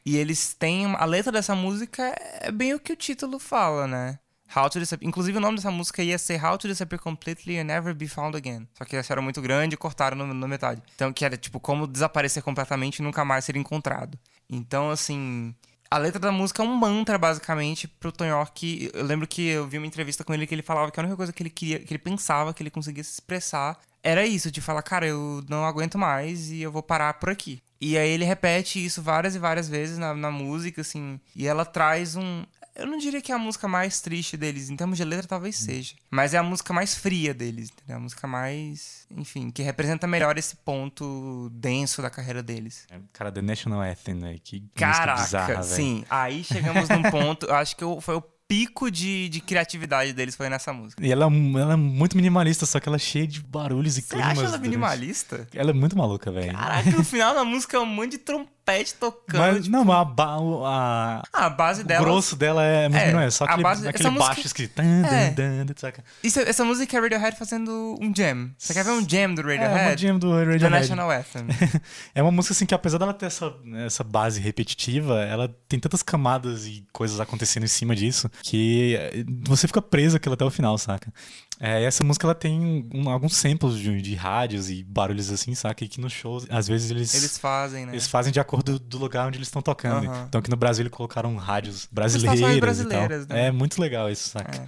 S1: E eles têm. A letra dessa música é bem o que o título fala, né? How to Disappear. Inclusive, o nome dessa música ia ser How to Disappear Completely and Never Be Found Again. Só que era muito grande e cortaram na metade. Então, que era tipo como desaparecer completamente e nunca mais ser encontrado. Então, assim. A letra da música é um mantra, basicamente, pro Tom York. Eu lembro que eu vi uma entrevista com ele que ele falava que a única coisa que ele queria, que ele pensava que ele conseguia se expressar era isso, de falar, cara, eu não aguento mais e eu vou parar por aqui. E aí ele repete isso várias e várias vezes na, na música, assim, e ela traz um. Eu não diria que é a música mais triste deles, em termos de letra talvez seja. Mas é a música mais fria deles, entendeu? A música mais. Enfim, que representa melhor esse ponto denso da carreira deles.
S2: É, Cara, The National Anthem, né? Que
S1: Caraca,
S2: bizarra,
S1: sim. Aí chegamos num ponto, acho que eu- foi o pico de, de criatividade deles foi nessa música.
S2: E ela, ela é muito minimalista, só que ela é cheia de barulhos e
S1: Você
S2: climas.
S1: acha ela
S2: durante-
S1: minimalista?
S2: Ela é muito maluca, velho.
S1: Caraca, no final da música é um monte de trompete tocando.
S2: Mas,
S1: tipo,
S2: não, mas a, ba- o- a-
S1: Ah, a base
S2: o
S1: dela.
S2: grosso dela é muito
S1: É,
S2: não é só aquele,
S1: base-
S2: aquele
S1: música-
S2: baixo escrito. tan,
S1: É.
S2: saca?
S1: Isso, essa música é Radiohead fazendo um jam. Você quer ver um jam do
S2: É,
S1: Radiohead?
S2: jam do
S1: The
S2: Radiohead.
S1: National Anthem.
S2: É uma música assim que apesar dela ter essa, essa base repetitiva, ela tem tantas camadas e coisas acontecendo em cima disso que eh, você fica preso aquilo até o final, saca? É, essa música ela tem um- alguns samples de, de rádios e barulhos assim, saca? E que nos shows, às vezes eles,
S1: Eles fazem, né?
S2: eles fazem de acordo do lugar onde eles estão tocando.
S1: Aham.
S2: Então aqui no Brasil eles colocaram rádios
S1: Estações
S2: brasileiras,
S1: brasileiras,
S2: e tal.
S1: né?
S2: É muito legal isso, saca?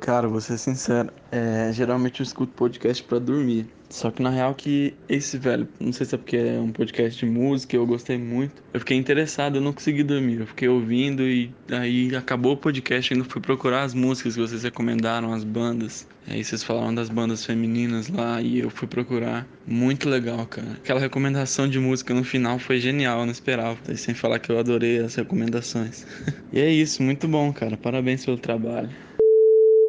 S6: Cara, vou ser sincero, é, geralmente eu escuto podcast pra dormir. Só que na real que esse, velho, não sei se é porque é um podcast de música, eu gostei muito. Eu fiquei interessado, eu não consegui dormir. Eu fiquei ouvindo e aí acabou o podcast ainda fui procurar as músicas que vocês recomendaram, as bandas. Aí vocês falaram das bandas femininas lá e eu fui procurar. Muito legal, cara. Aquela recomendação de música no final foi genial, eu não esperava. Sem falar que eu adorei as recomendações. e é isso, muito bom, cara. Parabéns pelo trabalho.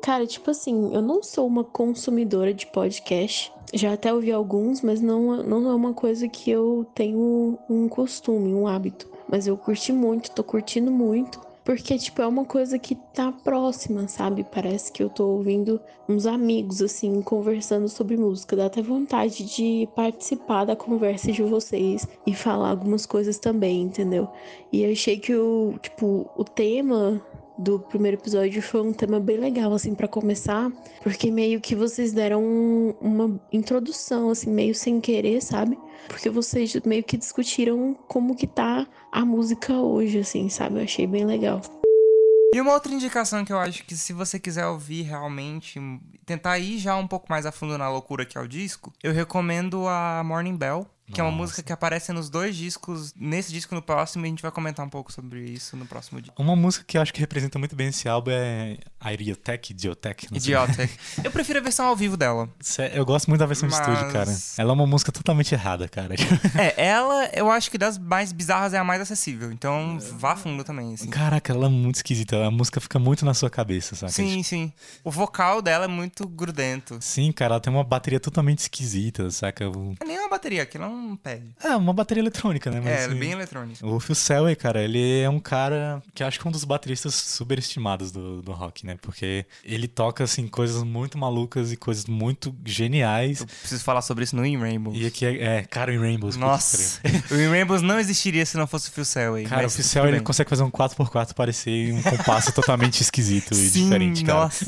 S7: Cara, tipo assim, eu não sou uma consumidora de podcast. Já até ouvi alguns, mas não, não é uma coisa que eu tenho um costume, um hábito. Mas eu curti muito, tô curtindo muito. Porque, tipo, é uma coisa que tá próxima, sabe? Parece que eu tô ouvindo uns amigos, assim, conversando sobre música. Dá até vontade de participar da conversa de vocês e falar algumas coisas também, entendeu? E achei que o, tipo, o tema do primeiro episódio foi um tema bem legal, assim, pra começar, porque meio que vocês deram um- uma introdução, assim, meio sem querer, sabe? Porque vocês meio que discutiram como que tá a música hoje, assim, sabe? Eu achei bem legal.
S1: E uma outra indicação que eu acho que se você quiser ouvir realmente, tentar ir já um pouco mais a fundo na loucura que é o disco, eu recomendo a Morning Bell, que é uma
S2: Nossa.
S1: música que aparece nos dois discos, nesse disco no próximo, e a gente vai comentar um pouco sobre isso no próximo dia.
S2: Uma música que eu acho que representa muito bem esse álbum é Idiotech, Idiotech.
S1: Idiota. Eu prefiro a versão ao vivo dela.
S2: Eu gosto muito da versão de estúdio,
S1: Mas-
S2: cara. Ela é uma música totalmente errada, cara.
S1: É, ela, eu acho que das mais bizarras é a mais acessível. Então, vá fundo também, assim.
S2: Caraca, ela é muito esquisita. A música fica muito na sua cabeça, saca?
S1: Sim, sim. O vocal dela é muito grudento.
S2: Sim, cara, ela tem uma bateria totalmente esquisita, saca?
S1: Não é nem uma bateria, aquilo é um pad.
S2: É, uma bateria eletrônica, né? Mas,
S1: É,
S2: assim,
S1: bem eletrônico.
S2: O Phil Selway, cara, ele é um cara que eu acho que é um dos bateristas superestimados do, do rock, né? Porque ele toca, assim, coisas muito malucas e coisas muito geniais.
S1: Eu preciso falar sobre isso no In Rainbows.
S2: E aqui é, é cara, em Rainbows. puta que
S1: Nossa, o In Rainbows não existiria se não fosse o Phil Selway.
S2: Cara, o Phil Selway, ele consegue fazer um 4x4 parecer um compasso totalmente esquisito e
S1: Sim,
S2: diferente, cara.
S1: nossa.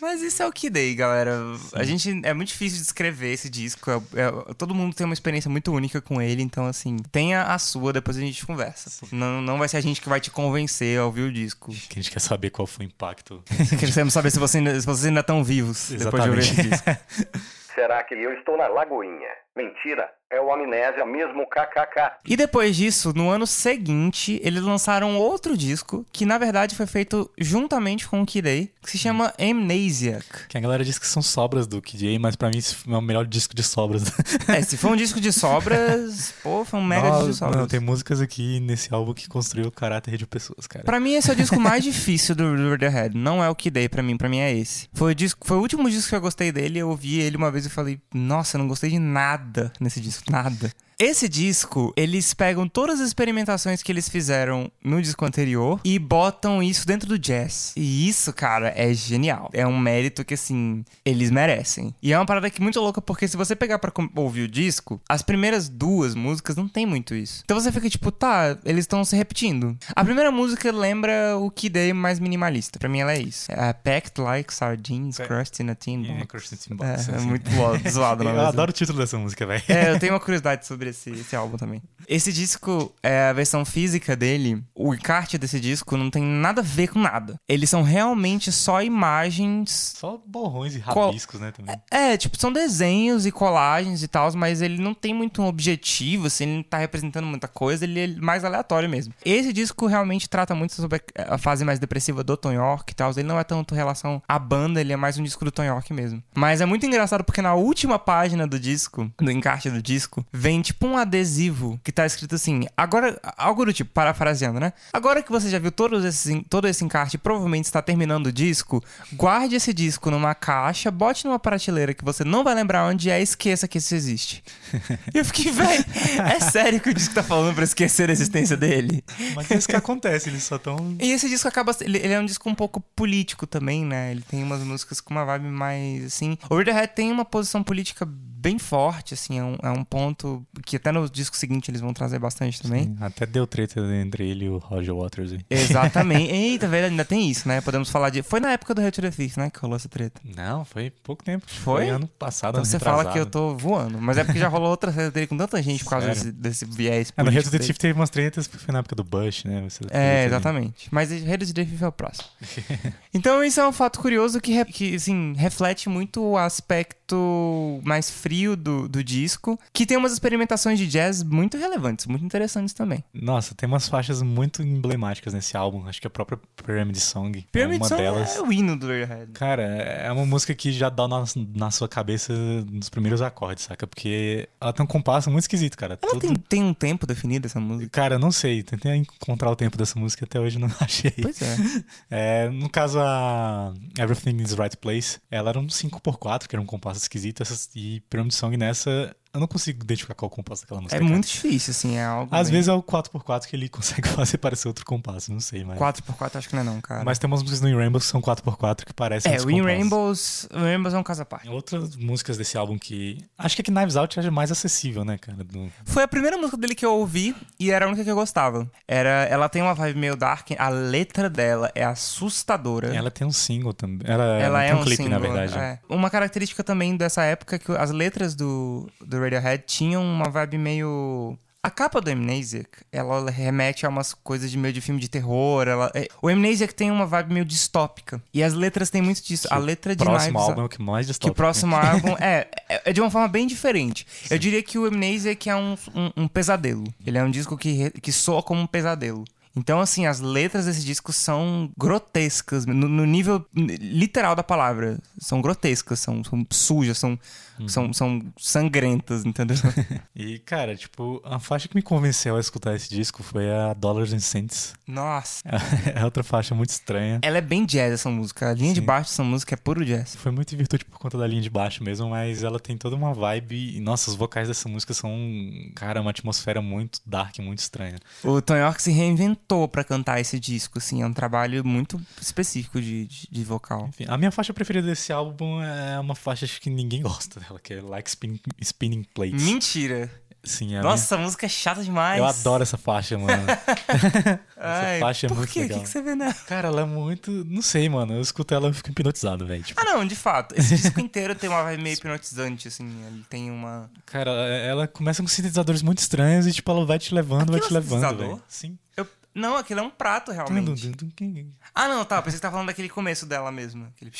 S1: Mas isso é o que dei, galera. A gente é muito difícil de descrever esse disco. É- é- todo mundo tem uma experiência muito única com ele, então assim, tenha a sua, depois a gente conversa. Não, não vai ser a gente que vai te convencer a ouvir o disco.
S2: Que a gente quer saber qual foi o impacto.
S1: Queremos saber se, você ainda- se vocês ainda estão vivos depois de ouvir esse
S2: Exatamente.
S1: disco.
S4: Será que eu estou na Lagoinha? Mentira, é o Amnésia mesmo KKK.
S1: E depois disso, no ano seguinte, eles lançaram outro disco, que na verdade foi feito juntamente com o Kid A, que se chama Amnesiac.
S2: Que a galera diz que são sobras do Kid A, mas pra mim esse é o melhor disco de sobras.
S1: É, se for um disco de sobras, pô, foi um mega
S2: Nossa,
S1: disco de sobras.
S2: Não, tem músicas aqui nesse álbum que construiu o caráter de pessoas, cara.
S1: Pra mim, esse é o disco mais difícil do Radiohead. Não é o Kid A pra mim, pra mim é esse. Foi o, disco, foi o último disco que eu gostei dele, eu ouvi ele uma vez e falei, nossa, eu não gostei de nada nesse disco, nada. Esse disco, eles pegam todas as experimentações que eles fizeram no disco anterior e botam isso dentro do jazz. E isso, cara, é genial. É um mérito que, assim, eles merecem. E é uma parada que é muito louca, porque se você pegar pra ouvir o disco, as primeiras duas músicas não tem muito isso. Então você fica tipo, tá, eles estão se repetindo. A primeira música lembra o Kid A mais minimalista. Pra mim ela é isso. É Packed Like Sardines, Crushed in a Tin
S2: É,
S1: Box.
S2: Crushed in a Tin Box,
S1: É, é muito zoado, na
S2: Eu adoro o título dessa música, velho.
S1: É, eu tenho uma curiosidade sobre esse, esse álbum também. Esse disco, é a versão física dele, o encarte desse disco não tem nada a ver com nada. Eles são realmente só imagens.
S2: Só borrões e rabiscos, né, também.
S1: É, tipo, são desenhos e colagens e tal, mas ele não tem muito um objetivo, assim, ele não tá representando muita coisa, ele é mais aleatório mesmo. Esse disco realmente trata muito sobre a a fase mais depressiva do Tom York e tal, ele não é tanto relação à banda, ele é mais um disco do Tom York mesmo. Mas é muito engraçado porque na última página do disco, do encarte do disco, vem tipo um adesivo que tá escrito assim, agora, algo do tipo, parafraseando, né? Agora que você já viu todos esses, todo esse encarte e provavelmente está terminando o disco, guarde esse disco numa caixa, bote numa prateleira que você não vai lembrar onde é e esqueça que isso existe. e eu fiquei, velho, é sério que o disco tá falando pra esquecer a existência dele?
S2: Mas é isso que acontece, eles só tão...
S1: E esse disco acaba. Ele, ele é um disco um pouco político também, né? Ele tem umas músicas com uma vibe mais assim. O Radiohead tem uma posição política bem forte, assim. É um, é um ponto que até no disco seguinte eles vão trazer bastante também.
S2: Até deu treta entre ele e o Roger Waters. aí.
S1: Exatamente. Eita, velho, ainda tem isso, né? Podemos falar de. Foi na época do Red to the Thief, né? Que rolou essa treta.
S2: Não, foi pouco tempo.
S1: Foi?
S2: ano passado,
S1: Então
S2: ano
S1: você fala que eu
S2: retrasado.
S1: tô voando. Mas é porque já rolou outra treta dele com tanta gente por causa desse, desse viés
S2: É, no
S1: político.
S2: to the. Thief teve umas tretas, foi na época do Bush, né? Você-
S1: É, exatamente. Mas Redes de Thief é o próximo. então, isso é um fato curioso que, que assim, reflete muito o aspecto mais frio do, do disco, que tem umas experimentações de jazz muito relevantes, muito interessantes também.
S2: Nossa, tem umas faixas muito emblemáticas nesse álbum. Acho que a própria Pyramid Song
S1: Pyramid
S2: é uma
S1: Song
S2: delas.
S1: é o hino do Radiohead.
S2: Cara, é uma música que já dá na, na sua cabeça nos primeiros acordes, saca? Porque ela tem um compasso muito esquisito, cara.
S1: Ela
S2: Tudo-
S1: tem, tem um tempo definido, essa música?
S2: Cara, não sei. Tentei encontrar o tempo dessa música até hoje não achei.
S1: Pois é.
S2: É, no caso, a Everything is Right Place, ela era um 5x4, que era um compasso esquisito. Essas, e Pyramid Song nessa, eu não consigo identificar qual compasso daquela música.
S1: É
S2: cara.
S1: muito difícil, assim, é algo
S2: Às
S1: bem-
S2: vezes é o 4x4 que ele consegue fazer parecer outro compasso, não sei, mas...
S1: 4x4 acho que não é não, cara.
S2: Mas tem umas músicas no In Rainbow que são 4x4 que parecem
S1: é, o In. Rainbows, o In Rainbows é um caso à parte.
S2: Outras músicas desse álbum que. Acho que a que Knives Out é mais acessível, né, cara? Do-
S1: Foi a primeira música dele que eu ouvi e era a única que eu gostava. Era, ela tem uma vibe meio dark, a letra dela é assustadora.
S2: Ela tem um single também. Ela,
S1: Ela
S2: tem
S1: é
S2: um
S1: um
S2: clipe,
S1: single,
S2: na verdade.
S1: é. Uma característica também dessa época é que as letras do, do Radiohead tinham uma vibe meio... A capa do Amnesiac, ela remete a umas coisas de meio de filme de terror. Ela, é- o Amnesiac tem uma vibe meio distópica. E as letras têm muito disso. a letra de
S2: próximo
S1: Knives
S2: álbum é o que mais
S1: que
S2: distópico.
S1: o próximo álbum é, é é de uma forma bem diferente. Eu diria que o Amnesia é um, um, um pesadelo. Ele é um disco que, que soa como um pesadelo. Então, assim, as letras desse disco são grotescas, no, no nível literal da palavra. São grotescas, são, são sujas, são,
S2: Uhum.
S1: são, são sangrentas, entendeu?
S2: E, cara, tipo, a faixa que me convenceu a escutar esse disco foi a Dollars and Cents.
S1: Nossa.
S2: É outra faixa muito estranha.
S1: Ela é bem jazz, essa música. A linha de
S2: Sim.
S1: baixo dessa música é puro jazz.
S2: Foi muito em virtude por conta da linha de baixo mesmo, mas ela tem toda uma vibe. E, nossa, os vocais dessa música são, cara, uma atmosfera muito dark, muito estranha.
S1: O Tom York se reinventou pra cantar esse disco, assim. É um trabalho muito específico de, de, de vocal.
S2: Enfim, a minha faixa preferida desse álbum é uma faixa que ninguém gosta dela, que é Like Spinning, Spinning Plates.
S1: Mentira!
S2: Sim, é
S1: Nossa, a música é chata demais.
S2: Eu adoro essa faixa, mano.
S1: Ai,
S2: faixa é
S1: por
S2: muito
S1: quê?
S2: legal.
S1: O que, que você vê nela?
S2: Cara, ela é muito. Não sei, mano. Eu escuto ela e fico hipnotizado, velho. Tipo,
S1: Ah, não, de fato. Esse disco inteiro tem uma vibe meio hipnotizante, assim. Ele tem uma.
S2: cara, ela começa com sintetizadores muito estranhos e, tipo, ela vai te levando, vai
S1: Aquilo
S2: te
S1: é
S2: levando,
S1: sintetizador?
S2: velho. Sim.
S1: Eu... Não, aquilo é um prato, realmente. Ah, não, tá. Pensei que você tá falando daquele começo dela mesmo. Aquele...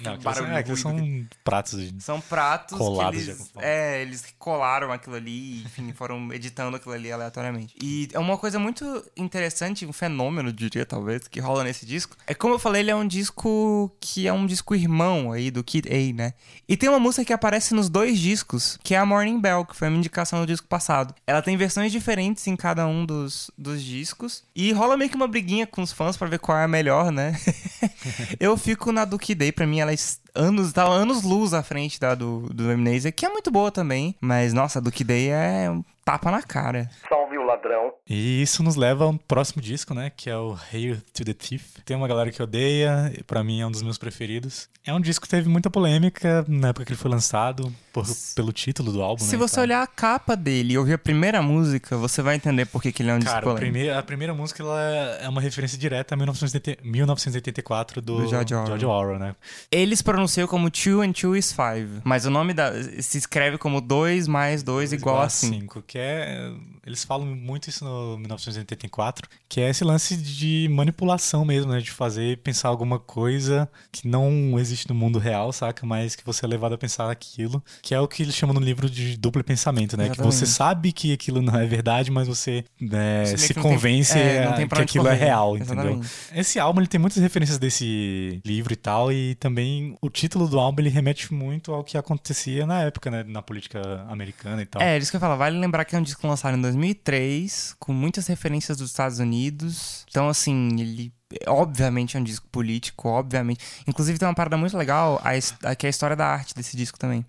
S2: Não, aqueles,
S1: barulho
S2: é,
S1: do
S2: são pratos de...
S1: São pratos
S2: Colados
S1: que eles, é, eles colaram aquilo ali, enfim, foram editando aquilo ali aleatoriamente. E é uma coisa muito interessante, um fenômeno, diria talvez, que rola nesse disco. É como eu falei, ele é um disco que é um disco irmão aí do Kid A, né? E tem uma música que aparece nos dois discos, que é a Morning Bell, que foi a minha indicação no disco passado. Ela tem versões diferentes em cada um dos, dos discos. E rola meio que uma briguinha com os fãs pra ver qual é a melhor, né? eu fico na do Kid A, pra mim ela anos, tá anos luz à frente da do, do Amnesia, que é muito boa também. Mas, nossa, a do A é tapa na cara.
S4: Salve o ladrão.
S2: E isso nos leva ao próximo disco, né? Que é o Hail to the Thief. Tem uma galera que odeia, pra mim é um dos meus preferidos. É um disco que teve muita polêmica na época que ele foi lançado, por- pelo título do álbum,
S1: Se
S2: né,
S1: você
S2: tal.
S1: olhar a capa dele e ouvir a primeira música, você vai entender por que, que ele é um disco
S2: Cara, a
S1: polêmico.
S2: primeira, a primeira música ela é uma referência direta a 1980 1984 do,
S1: Do George Orwell.
S2: Orwell, né?
S1: Eles pronunciam como two and two is five. Mas o nome da. se escreve como 2 mais 2 igual a 5.
S2: 5, que é eles falam muito isso no 1984, que é esse lance de manipulação mesmo, né, de fazer pensar alguma coisa que não existe no mundo real, saca, mas que você é levado a pensar aquilo, que é o que eles chamam no livro de duplo pensamento, né, que você sabe que aquilo não é verdade, mas você, né,
S1: Você
S2: se
S1: tem-
S2: convence
S1: é, tem pra
S2: que aquilo é
S1: correr.
S2: real, entendeu?
S1: Exatamente.
S2: Esse álbum ele tem muitas referências desse livro e tal, e também o título do álbum ele remete muito ao que acontecia na época, né, na política americana e tal.
S1: É, isso que eu falar. Vale lembrar que é um disco lançado em 2003, com muitas referências dos Estados Unidos. Então, assim, ele. Obviamente é um disco político, obviamente. Inclusive tem uma parada muito legal, a, que é a história da arte desse disco também.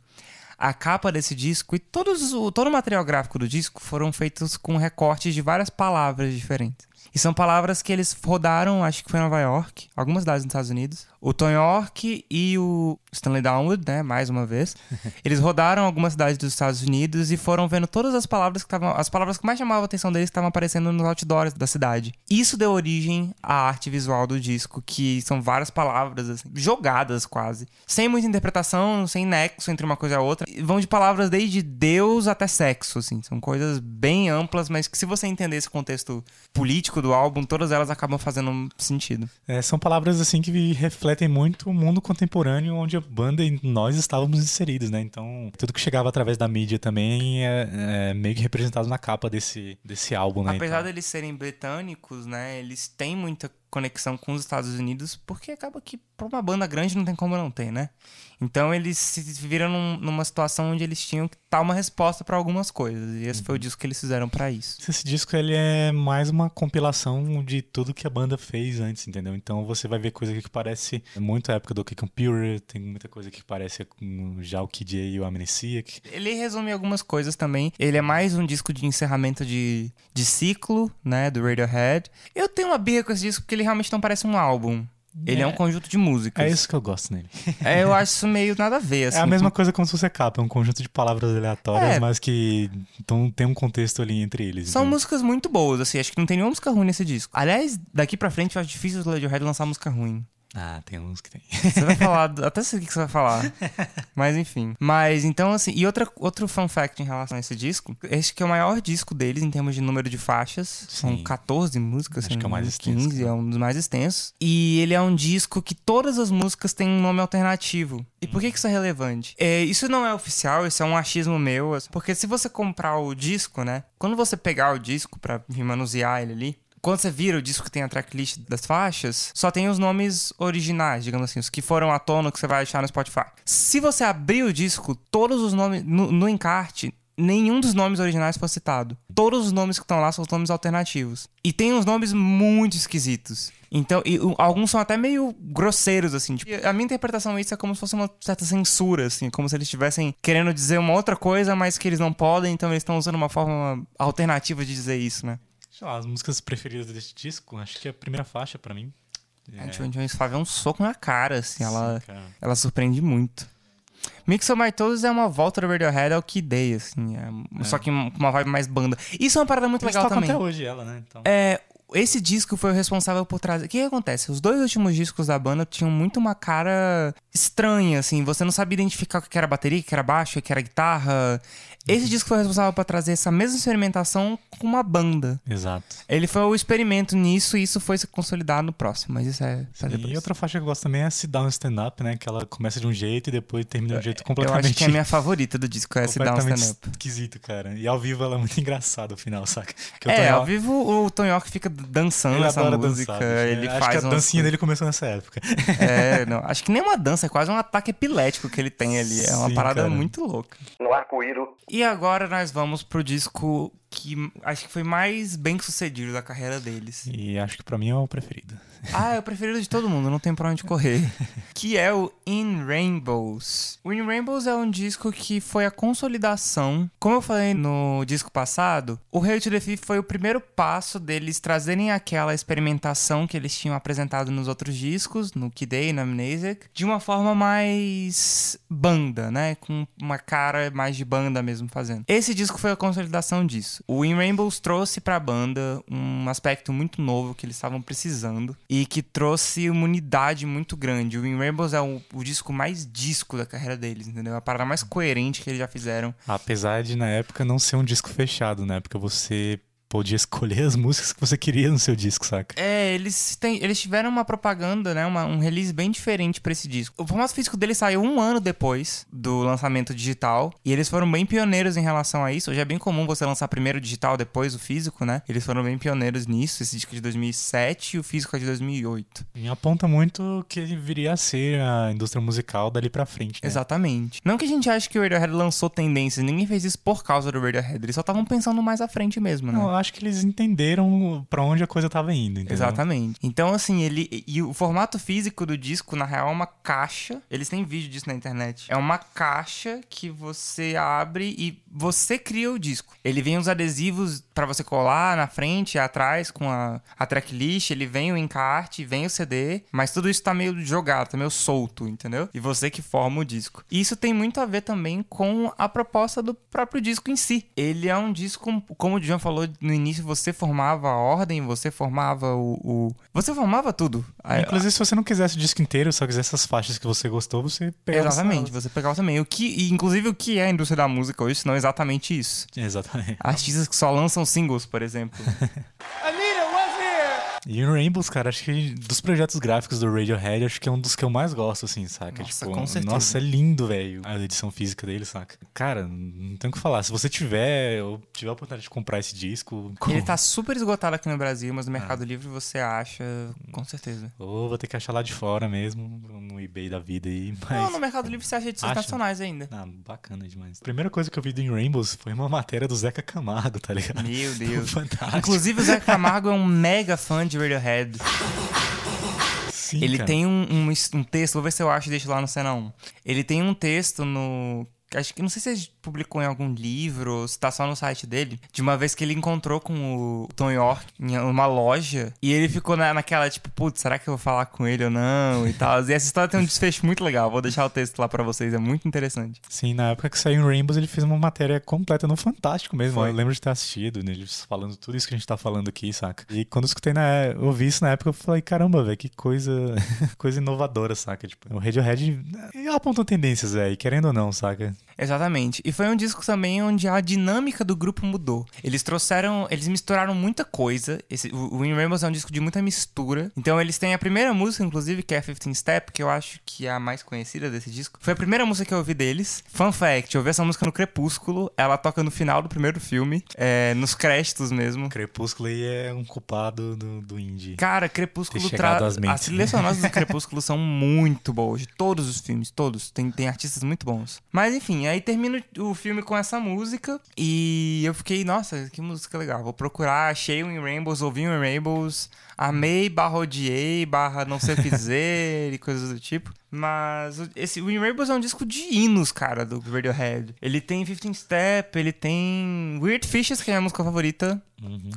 S1: A capa desse disco e todos, o, todo o material gráfico do disco foram feitos com recortes de várias palavras diferentes. E são palavras que eles rodaram, acho que foi em Nova York, algumas cidades nos Estados Unidos. O Tom York e o Stanley Downwood, né, mais uma vez. Eles rodaram algumas cidades dos Estados Unidos e foram vendo todas as palavras que estavam. As palavras que mais chamavam a atenção deles estavam aparecendo nos outdoors da cidade. Isso deu origem à arte visual do disco, que são várias palavras, assim, jogadas quase. Sem muita interpretação, sem nexo entre uma coisa e a outra. Vão de palavras desde Deus até sexo, assim. São coisas bem amplas, mas que se você entender esse contexto político do álbum, todas elas acabam fazendo sentido.
S2: É, são palavras assim que refletem muito o mundo contemporâneo onde banda e nós estávamos inseridos, né? Então, tudo que chegava através da mídia também é, é meio que representado na capa desse, desse álbum, né?
S1: Apesar
S2: Então,
S1: deles serem britânicos, né, eles têm muita conexão com os Estados Unidos, porque acaba que pra uma banda grande não tem como não ter, né? Então eles se viram num- numa situação onde eles tinham que dar uma resposta pra algumas coisas, e esse
S2: Uhum.
S1: foi o disco que eles fizeram pra isso.
S2: Esse disco ele é mais uma compilação de tudo que a banda fez antes, entendeu? Então você vai ver coisa que parece muito a época do Kick Computer, tem muita coisa que parece com já o Kid A e o Amnesiac.
S1: Ele resume algumas coisas também. Ele é mais um disco de encerramento de, de ciclo, né, do Radiohead. Eu tenho uma birra com esse disco porque ele realmente não parece um álbum. Ele é, um conjunto de músicas.
S2: É isso que eu gosto nele.
S1: É, eu acho isso meio nada a ver, assim.
S2: é a mesma coisa como se fosse capa, é um conjunto de palavras aleatórias,
S1: É.
S2: mas que então, tem um contexto ali entre eles.
S1: São músicas muito boas, assim. Acho que não tem nenhuma música ruim nesse disco. Aliás, daqui pra frente eu acho difícil o Radiohead lançar música ruim.
S2: Ah, tem uns que tem.
S1: Você vai falar, até sei o que você vai falar. Mas enfim. Mas então, assim, e outra, outro fun fact em relação a esse disco, este que é o maior disco deles em termos de número de faixas. São
S2: Sim.
S1: 14 músicas,
S2: Acho que é o mais
S1: engano,
S2: extenso,
S1: 15,
S2: cara.
S1: é um dos mais extensos. E ele é um disco que todas as músicas têm um nome alternativo. E por que que isso é relevante? É, isso não é oficial, isso é um achismo meu. Porque se você comprar o disco, né? Quando você pegar o disco pra manusear ele ali, quando você vira o disco que tem a tracklist das faixas, só tem os nomes originais, digamos assim, os que foram à tona que você vai achar no Spotify. Se você abrir o disco, todos os nomes no, no encarte, nenhum dos nomes originais foi citado. Todos os nomes que estão lá são os nomes alternativos. E tem uns nomes muito esquisitos. Então, e, o- alguns são até meio grosseiros, assim. Tipo, a minha interpretação disso é como se fosse uma certa censura, assim. Como se eles estivessem querendo dizer uma outra coisa, mas que eles não podem, então eles estão usando uma forma alternativa de dizer isso, né?
S2: Sei lá, as músicas preferidas desse disco, acho que é a primeira faixa pra mim.
S1: A Joan Jones Flávia é um soco na cara, assim. Ela,
S2: Sim, cara.
S1: ela surpreende muito. Mix of My Toes é uma volta do Radiohead ao Kid Day, assim. é- Só que com uma vibe mais banda. Isso é uma parada muito
S2: Eles
S1: legal também.
S2: até hoje ela, né? Então,
S1: É, esse disco foi o responsável por trazer. O que, que acontece? Os dois últimos discos da banda tinham muito uma cara estranha, assim. Você não sabia identificar o que era bateria, o que era baixo, o que era guitarra. Esse disco foi responsável pra trazer essa mesma experimentação com uma banda.
S2: Exato.
S1: Ele foi o experimento nisso e isso foi se consolidar no próximo, mas isso é pra depois.
S2: E outra faixa que eu gosto também é Sit Down Stand Up, né? Que ela começa de um jeito e depois termina de um jeito
S1: Eu
S2: completamente...
S1: acho que é a minha favorita do disco, é Sit Down Stand Up.
S2: esquisito, cara. E ao vivo ela é muito engraçada, o final, saca?
S1: É,
S2: Tony
S1: ao vivo o Tom York fica dançando
S2: Ele
S1: essa
S2: adora
S1: música,
S2: dançar, bicho.
S1: ele
S2: Acho
S1: faz
S2: que a dancinha
S1: coisas-
S2: dele começou nessa época.
S1: É, não, acho que nem uma dança, é quase um ataque epilético que ele tem ali. É uma
S2: Sim,
S1: parada
S2: cara.
S1: muito louca.
S4: No arco-íro,
S1: E agora nós vamos pro disco que acho que foi mais bem sucedido da carreira deles.
S2: E acho que pra mim é o preferido.
S1: Ah, é o preferido de todo mundo, não tem pra onde correr. que é o In Rainbows. O In Rainbows é um disco que foi a consolidação. Como eu falei no disco passado, o Hail to the Thief foi o primeiro passo deles trazerem aquela experimentação que eles tinham apresentado nos outros discos, no Kid e no Amnesiac, de uma forma mais banda, né? Com uma cara mais de banda mesmo fazendo. Esse disco foi a consolidação disso. O In Rainbows trouxe pra banda um aspecto muito novo que eles estavam precisando e que trouxe uma unidade muito grande. O In Rainbows é o, o disco mais disco da carreira deles, entendeu? A parada mais coerente que eles já fizeram.
S2: Apesar de, na época, não ser um disco fechado, né? Porque você podia escolher as músicas que você queria no seu disco, saca?
S1: É, eles, têm, eles tiveram uma propaganda, né? Uma, um release bem diferente pra esse disco. O formato físico dele saiu um ano depois do lançamento digital. E eles foram bem pioneiros em relação a isso. Hoje é bem comum você lançar primeiro o digital, depois o físico, né? Eles foram bem pioneiros nisso. Esse disco é de 2007 e o físico é de 2008.
S2: E aponta muito que ele viria a ser a indústria musical dali pra frente, né?
S1: Exatamente. Não que a gente ache que o Radiohead lançou tendências, ninguém fez isso por causa do Radiohead. Eles só estavam pensando mais à frente mesmo, né?
S2: Não, acho que eles entenderam pra onde a coisa tava indo, entendeu?
S1: Exatamente. Então, assim, ele. E o formato físico do disco, na real, é uma caixa. Eles têm vídeo disso na internet. É uma caixa que você abre e você cria o disco. Ele vem os adesivos pra você colar na frente e atrás com a, a tracklist. Ele vem o encarte, vem o CD. Mas tudo isso tá meio jogado, tá meio solto, entendeu? E você que forma o disco. E isso tem muito a ver também com a proposta do próprio disco em si. Ele é um disco, como o John falou no início, você formava a ordem, você formava o. o- Você formava tudo. A-
S2: Inclusive, se você não quisesse o disco inteiro, só quisesse as faixas que você gostou, você pegava.
S1: Exatamente, você pegava também. O que, e, inclusive, o que é a indústria da música hoje, se não exatamente isso.
S2: Exatamente.
S1: Artistas que só lançam singles, por exemplo.
S2: E o Rainbows, cara, acho que dos projetos gráficos do Radiohead, acho que é um dos que eu mais gosto, assim, saca?
S1: Nossa,
S2: tipo,
S1: com certeza.
S2: Nossa, é lindo, velho, a edição física dele, saca? Cara, não tem o que falar. Se você tiver, ou tiver a oportunidade de comprar esse disco,
S1: Ele tá super esgotado aqui no Brasil, mas no Mercado Livre você acha, com certeza.
S2: ou vou ter que achar lá de fora mesmo, no eBay da vida aí, mas...
S1: Não, no Mercado Livre você acha edições
S2: Acha?
S1: nacionais ainda.
S2: Ah, bacana demais. A primeira coisa que eu vi do In Rainbows foi uma matéria do Zeca Camargo, tá ligado?
S1: Meu Deus.
S2: Fantástico.
S1: Inclusive, o Zé Camargo é um mega fã de Radiohead.
S2: Sim,
S1: Ele
S2: cara.
S1: tem um, um, um texto, vou ver se eu acho e deixo lá no Cena 1. Ele tem um texto no. Acho que não sei se ele publicou em algum livro ou se tá só no site dele. De uma vez que ele encontrou com o Tom York em uma loja. E ele ficou na, naquela, tipo, putz, será que eu vou falar com ele ou não? E tal. E essa história tem um desfecho muito legal. Vou deixar o texto lá pra vocês, é muito interessante.
S2: Sim, na época que saiu em Rainbows, ele fez uma matéria completa no Fantástico mesmo.
S1: Foi.
S2: Eu lembro de ter assistido, né, eles falando tudo isso que a gente tá falando aqui, saca? E quando eu escutei na ouvi isso na época, eu falei, caramba, velho, que coisa, coisa inovadora, saca? Tipo, o Radiohead eh, apontam tendências, velho, querendo ou não, saca?
S1: Exatamente. E foi um disco também onde a dinâmica do grupo mudou. Eles trouxeram, eles misturaram muita coisa. Esse, o, In Rainbows é um disco de muita mistura. Então eles têm a primeira música, inclusive, que é 15 Step, que eu acho que é a mais conhecida desse disco. Foi a primeira música que eu ouvi deles. Fun fact, eu ouvi essa música no Crepúsculo. Ela toca no final do primeiro filme, é, nos créditos mesmo.
S2: Crepúsculo aí é um culpado do, do indie.
S1: Cara, Crepúsculo traz. As trilhas sonoras do Crepúsculo são muito boas. De todos os filmes, todos. Tem, tem artistas muito bons. Mas enfim, aí termina o filme com essa música. E eu fiquei, nossa, que música legal. Vou procurar, achei o In Rainbows, ouvi o In Rainbows. Amei, barra odiei, barra não sei o que dizer e coisas do tipo. Mas esse, o In Rainbows é um disco de hinos, cara, do Radiohead. Ele tem 15 Step, ele tem Weird Fishes, que é a minha música favorita.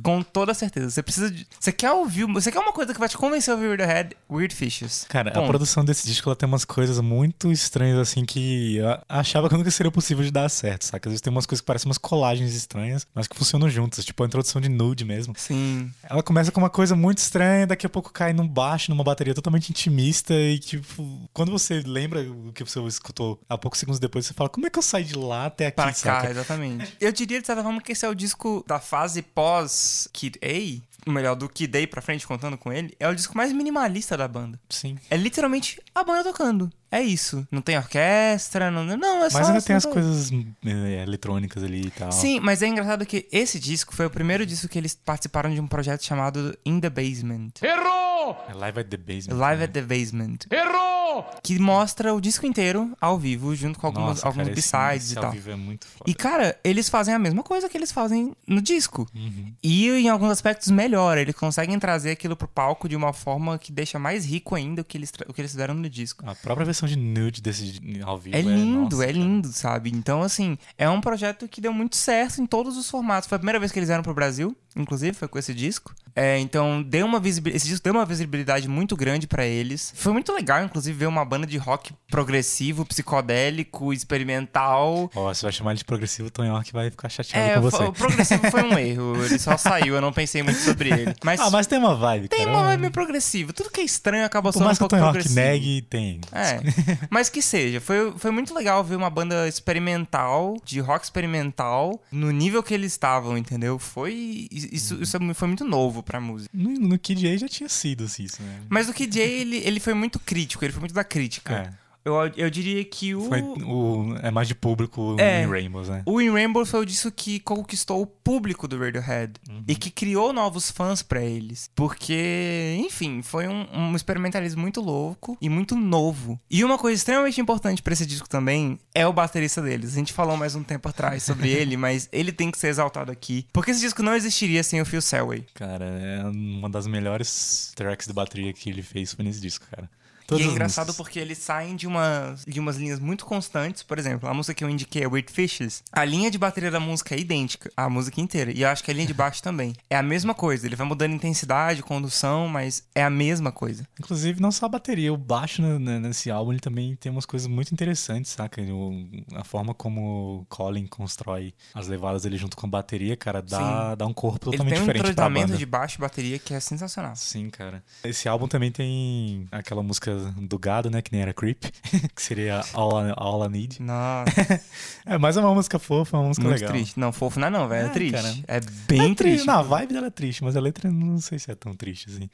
S1: Com toda certeza. Você precisa de. Você quer ouvir. Você quer uma coisa que vai te convencer a ouvir Radiohead? Weird Fishes.
S2: Cara, a
S1: Ponto.
S2: produção desse disco ela tem umas coisas muito estranhas, assim, que eu achava que nunca seria possível de dar certo, saca? Às vezes tem umas coisas que parecem umas colagens estranhas, mas que funcionam juntas, tipo a introdução de Nude mesmo.
S1: Sim.
S2: Ela começa com uma coisa muito estranha, daqui a pouco cai num baixo, numa bateria totalmente intimista e, tipo, quando quando você lembra o que você escutou há poucos segundos depois, você fala, como é que eu saí de lá até aqui,
S1: Pra cá,
S2: saca?
S1: exatamente. Eu diria, de certa forma, que esse é o disco da fase pós Kid A. Melhor, do Kid A pra frente, contando com ele. É o disco mais minimalista da banda.
S2: Sim.
S1: É literalmente a banda tocando. É isso. Não tem orquestra, não, não é só...
S2: Mas ainda tem as coisas é, eletrônicas ali e tal.
S1: Sim, mas é engraçado que esse disco foi o primeiro disco que eles participaram de um projeto chamado In The Basement.
S2: É Live at the Basement.
S1: Live
S2: né?
S1: at the Basement. Que mostra o disco inteiro ao vivo, junto com algumas,
S2: Nossa,
S1: alguns B-sides
S2: esse
S1: e
S2: ao
S1: tal.
S2: vivo é muito foda.
S1: E, cara, eles fazem a mesma coisa que eles fazem no disco.
S2: Uhum.
S1: E em alguns aspectos melhor. Eles conseguem trazer aquilo pro palco de uma forma que deixa mais rico ainda o que eles, o que eles fizeram no disco.
S2: A própria versão de nude desse ao vivo
S1: É lindo,
S2: nossa,
S1: é lindo, sabe? Então, assim, é um projeto que deu muito certo em todos os formatos. Foi a primeira vez que eles vieram pro Brasil, inclusive, foi com esse disco. É, então, deu uma visibilidade, esse disco deu uma visibilidade muito grande pra eles. Foi muito legal, inclusive, ver uma banda de rock progressivo, psicodélico, experimental.
S2: Ó, você vai chamar ele de progressivo, o Tom York vai ficar chateado
S1: É,
S2: com você.
S1: o progressivo foi um erro. Ele só saiu, eu não pensei muito sobre ele. Mas,
S2: Ah, mas tem uma vibe,
S1: tem
S2: cara.
S1: uma vibe progressiva. Tudo que é estranho acaba sendo um
S2: mais que o
S1: pouco
S2: York
S1: progressivo.
S2: negue, tem.
S1: É, mas que seja. Foi, foi muito legal ver uma banda experimental, de rock experimental, no nível que eles estavam, entendeu? Foi. Isso,
S2: Uhum.
S1: isso foi muito novo pra música.
S2: No, no Kid A já tinha sido assim, isso, né?
S1: Mas o KJ, ele, ele foi muito crítico, ele foi muito da crítica.
S2: É.
S1: Eu, eu diria que o.
S2: Foi o, é mais de público
S1: É.
S2: em Rainbows, né?
S1: O In Rainbow foi o disco que conquistou o público do Radiohead
S2: Uhum.
S1: e que criou novos fãs pra eles. Porque, enfim, foi um, um experimentalismo muito louco e muito novo. E uma coisa extremamente importante pra esse disco também é o baterista deles. A gente falou mais um tempo atrás sobre ele, mas ele tem que ser exaltado aqui. Porque esse disco não existiria sem o Phil Selway.
S2: Cara, é uma das melhores tracks de bateria que ele fez foi nesse disco, cara.
S1: E
S2: Todas
S1: é
S2: as
S1: engraçado porque eles saem de umas, de umas linhas muito constantes. Por exemplo, a música que eu indiquei, é Weird Fishes. A linha de bateria da música é idêntica, a música inteira. E eu acho que a linha de baixo também. É a mesma coisa. Ele vai mudando intensidade, condução, mas é a mesma coisa.
S2: Inclusive, não só a bateria, o baixo né, nesse álbum ele também tem umas coisas muito interessantes, saca? O- a forma como o Colin constrói as levadas dele junto com a bateria, cara, dá, dá um corpo
S1: Ele
S2: totalmente
S1: tem um
S2: diferente pra
S1: entrosamento
S2: banda.
S1: de baixo e bateria que é sensacional.
S2: Sim, cara. Esse álbum também tem aquela música do gado, né? Que nem era Creep, que seria All All I Need.
S1: Nossa,
S2: É, mas é uma música fofa, uma música
S1: muito
S2: legal.
S1: triste. Não, fofo não é não, velho. É,
S2: É,
S1: triste.
S2: cara.
S1: É bem
S2: É tri-
S1: triste.
S2: Não, a vibe dela é triste, mas a letra não sei se é tão triste assim.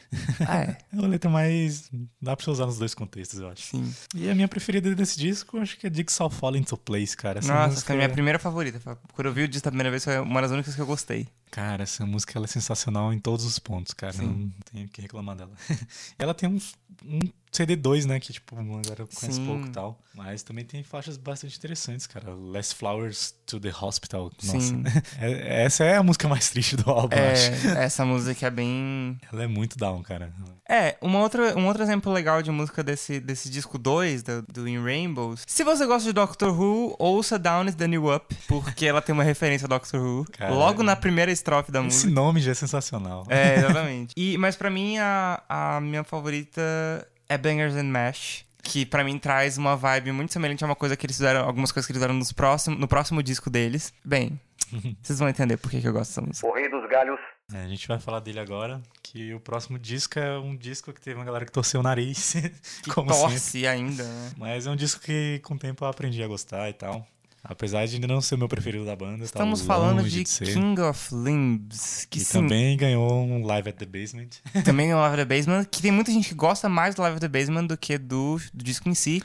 S1: É,
S2: É uma letra mais. dá pra você usar nos dois contextos, eu acho.
S1: sim.
S2: E a minha preferida desse disco, acho que é Jigsaw Fall into Place, cara. Essa
S1: Nossa,
S2: música
S1: a minha
S2: é-
S1: primeira favorita. Quando eu vi o disco da primeira vez, foi uma das únicas que eu gostei.
S2: Cara, essa música ela é sensacional em todos os pontos, cara.
S1: Sim.
S2: Não tenho o que reclamar dela. ela tem uns, um CD2, né? Que, tipo, a galera conhece
S1: Sim.
S2: pouco e tal. Mas também tem faixas bastante interessantes, cara. Less Flowers to the Hospital. Nossa.
S1: Sim.
S2: É- essa é a música mais triste do álbum, eu acho.
S1: É, essa música é bem.
S2: Ela é muito down, cara.
S1: É, uma outra, um outro exemplo legal de música desse, desse disco 2, do, do In Rainbows. Se você gosta de Doctor Who, ouça Down is the New Up, porque ela tem uma referência a Doctor Who.
S2: Cara,
S1: logo na primeira estrofe da
S2: Esse
S1: música.
S2: nome já é sensacional.
S1: É, exatamente. E, mas pra mim, a, a minha favorita é Bangers and Mash. Que pra mim traz uma vibe muito semelhante a uma coisa que eles fizeram, algumas coisas que eles fizeram nos próximo, no próximo disco deles. Bem, vocês vão entender por que, que eu gosto dessa música.
S4: O Rei dos Galhos.
S2: É, a gente vai falar dele agora, que o próximo disco é um disco que teve uma galera que torceu o nariz,
S1: Que
S2: como sempre.
S1: torce ainda, né?
S2: Mas é um disco que com o tempo eu aprendi a gostar e tal. Apesar de ainda não ser o meu preferido da banda. tá
S1: Estamos falando de
S2: ser.
S1: King of Limbs, que sim,
S2: também ganhou um Live at the Basement.
S1: também é o Live at the Basement, que tem muita gente que gosta mais do Live at the Basement do que do, do disco em si.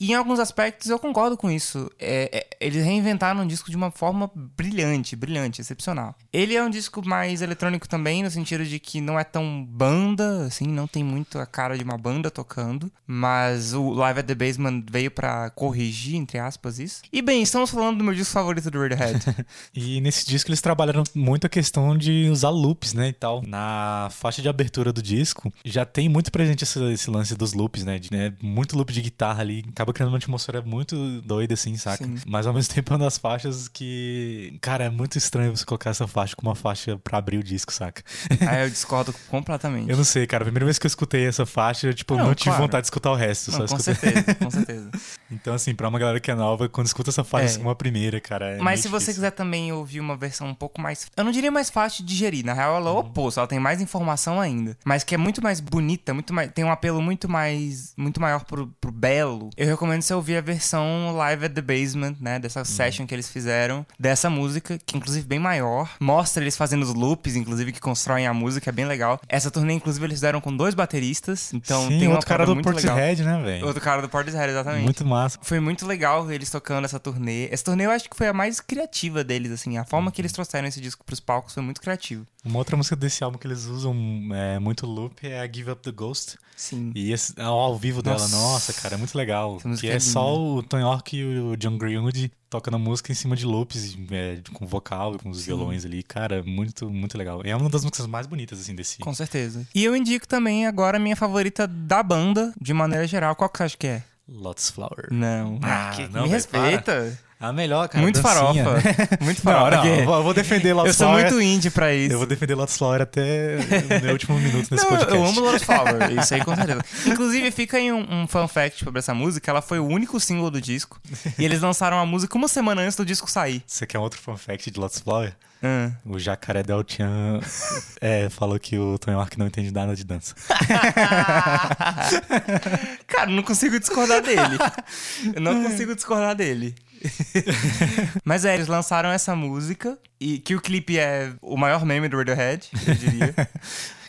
S1: E em alguns aspectos eu concordo com isso. É, é, eles reinventaram um disco de uma forma brilhante, brilhante, excepcional. Ele é um disco mais eletrônico também, no sentido de que não é tão banda, assim, não tem muito a cara de uma banda tocando. Mas o Live at the Basement veio pra corrigir, entre aspas, isso. E bem, estamos falando do meu disco favorito do Radiohead.
S2: E nesse disco eles trabalharam muito a questão de usar loops, né, e tal. Na faixa de abertura do disco, já tem muito presente esse, esse lance dos loops, né, de, né, muito loop de guitarra ali, acaba criando uma atmosfera muito doida, assim, saca?
S1: Sim.
S2: Mas ao mesmo tempo é uma das faixas que, cara, é muito estranho você colocar essa faixa como uma faixa pra abrir o disco, saca?
S1: Aí eu discordo completamente.
S2: Eu não sei, cara, a primeira vez que eu escutei essa faixa, eu, tipo,
S1: Não,
S2: não, tive
S1: claro.
S2: vontade de escutar o resto,
S1: Não,
S2: só
S1: com
S2: escutei.
S1: certeza, com certeza.
S2: Então, assim, pra uma galera que é nova, quando escuta essa faixa, uma, uma primeira, cara. é
S1: Mas se você
S2: difícil.
S1: quiser também ouvir uma versão um pouco mais. Eu não diria mais fácil de digerir. Na real, ela é o oposto. Ela tem mais informação ainda. Mas que é muito mais bonita, muito mais. Tem um apelo muito mais. muito maior pro, pro belo. Eu recomendo você ouvir a versão live at the basement, né? Dessa session que eles fizeram. Dessa música, que inclusive bem maior. Mostra eles fazendo os loops, inclusive, que constroem a música, é bem legal. Essa turnê, inclusive, eles fizeram com dois bateristas. Então
S2: Sim,
S1: tem uma
S2: outro cara do. Portishead, né, velho?
S1: Outro cara do Portishead, exatamente.
S2: Muito massa.
S1: Foi muito legal eles tocando essa turnê. Essa turnê eu acho que foi a mais criativa deles, assim. A forma que eles trouxeram esse disco pros palcos foi muito criativo.
S2: Uma outra música desse álbum que eles usam é, muito loop é a Give Up the Ghost.
S1: Sim.
S2: E esse, ao, ao vivo dela,
S1: Nossa.
S2: nossa, cara, é muito legal. Que
S1: é
S2: é, só o Tony York e o John Greenwood tocando música em cima de loops, é, com vocal e com os violões ali. Cara, muito, muito legal. É uma das músicas mais bonitas, assim, desse.
S1: Com certeza. E eu indico também agora a minha favorita da banda, de maneira geral. Qual que você acha que é?
S2: Lotus Flower.
S1: Não.
S2: Ah,
S1: que,
S2: não,
S1: me respeita.
S2: A melhor, cara.
S1: muito
S2: dancinha.
S1: farofa. Muito
S2: Não,
S1: farofa.
S2: não,
S1: Porque
S2: eu vou- defender Lotus
S1: eu sou
S2: Flower.
S1: muito indie pra isso.
S2: Eu vou defender Lotus Flower até o meu último minuto nesse
S1: Não,
S2: podcast.
S1: eu amo Lotus Flower, isso aí com certeza. Inclusive, fica aí um, um fun fact sobre essa música. Ela foi o único single do disco. e eles lançaram a música uma semana antes do disco sair.
S2: Você quer outro fun fact de Lotus Flower?
S1: Ah.
S2: O Jacaré Del Chan é, falou que o Tony York não entende nada de dança.
S1: Cara, não consigo discordar dele. Eu não consigo discordar dele. Mas é, eles lançaram essa música e que o clipe é o maior meme do Radiohead, eu diria.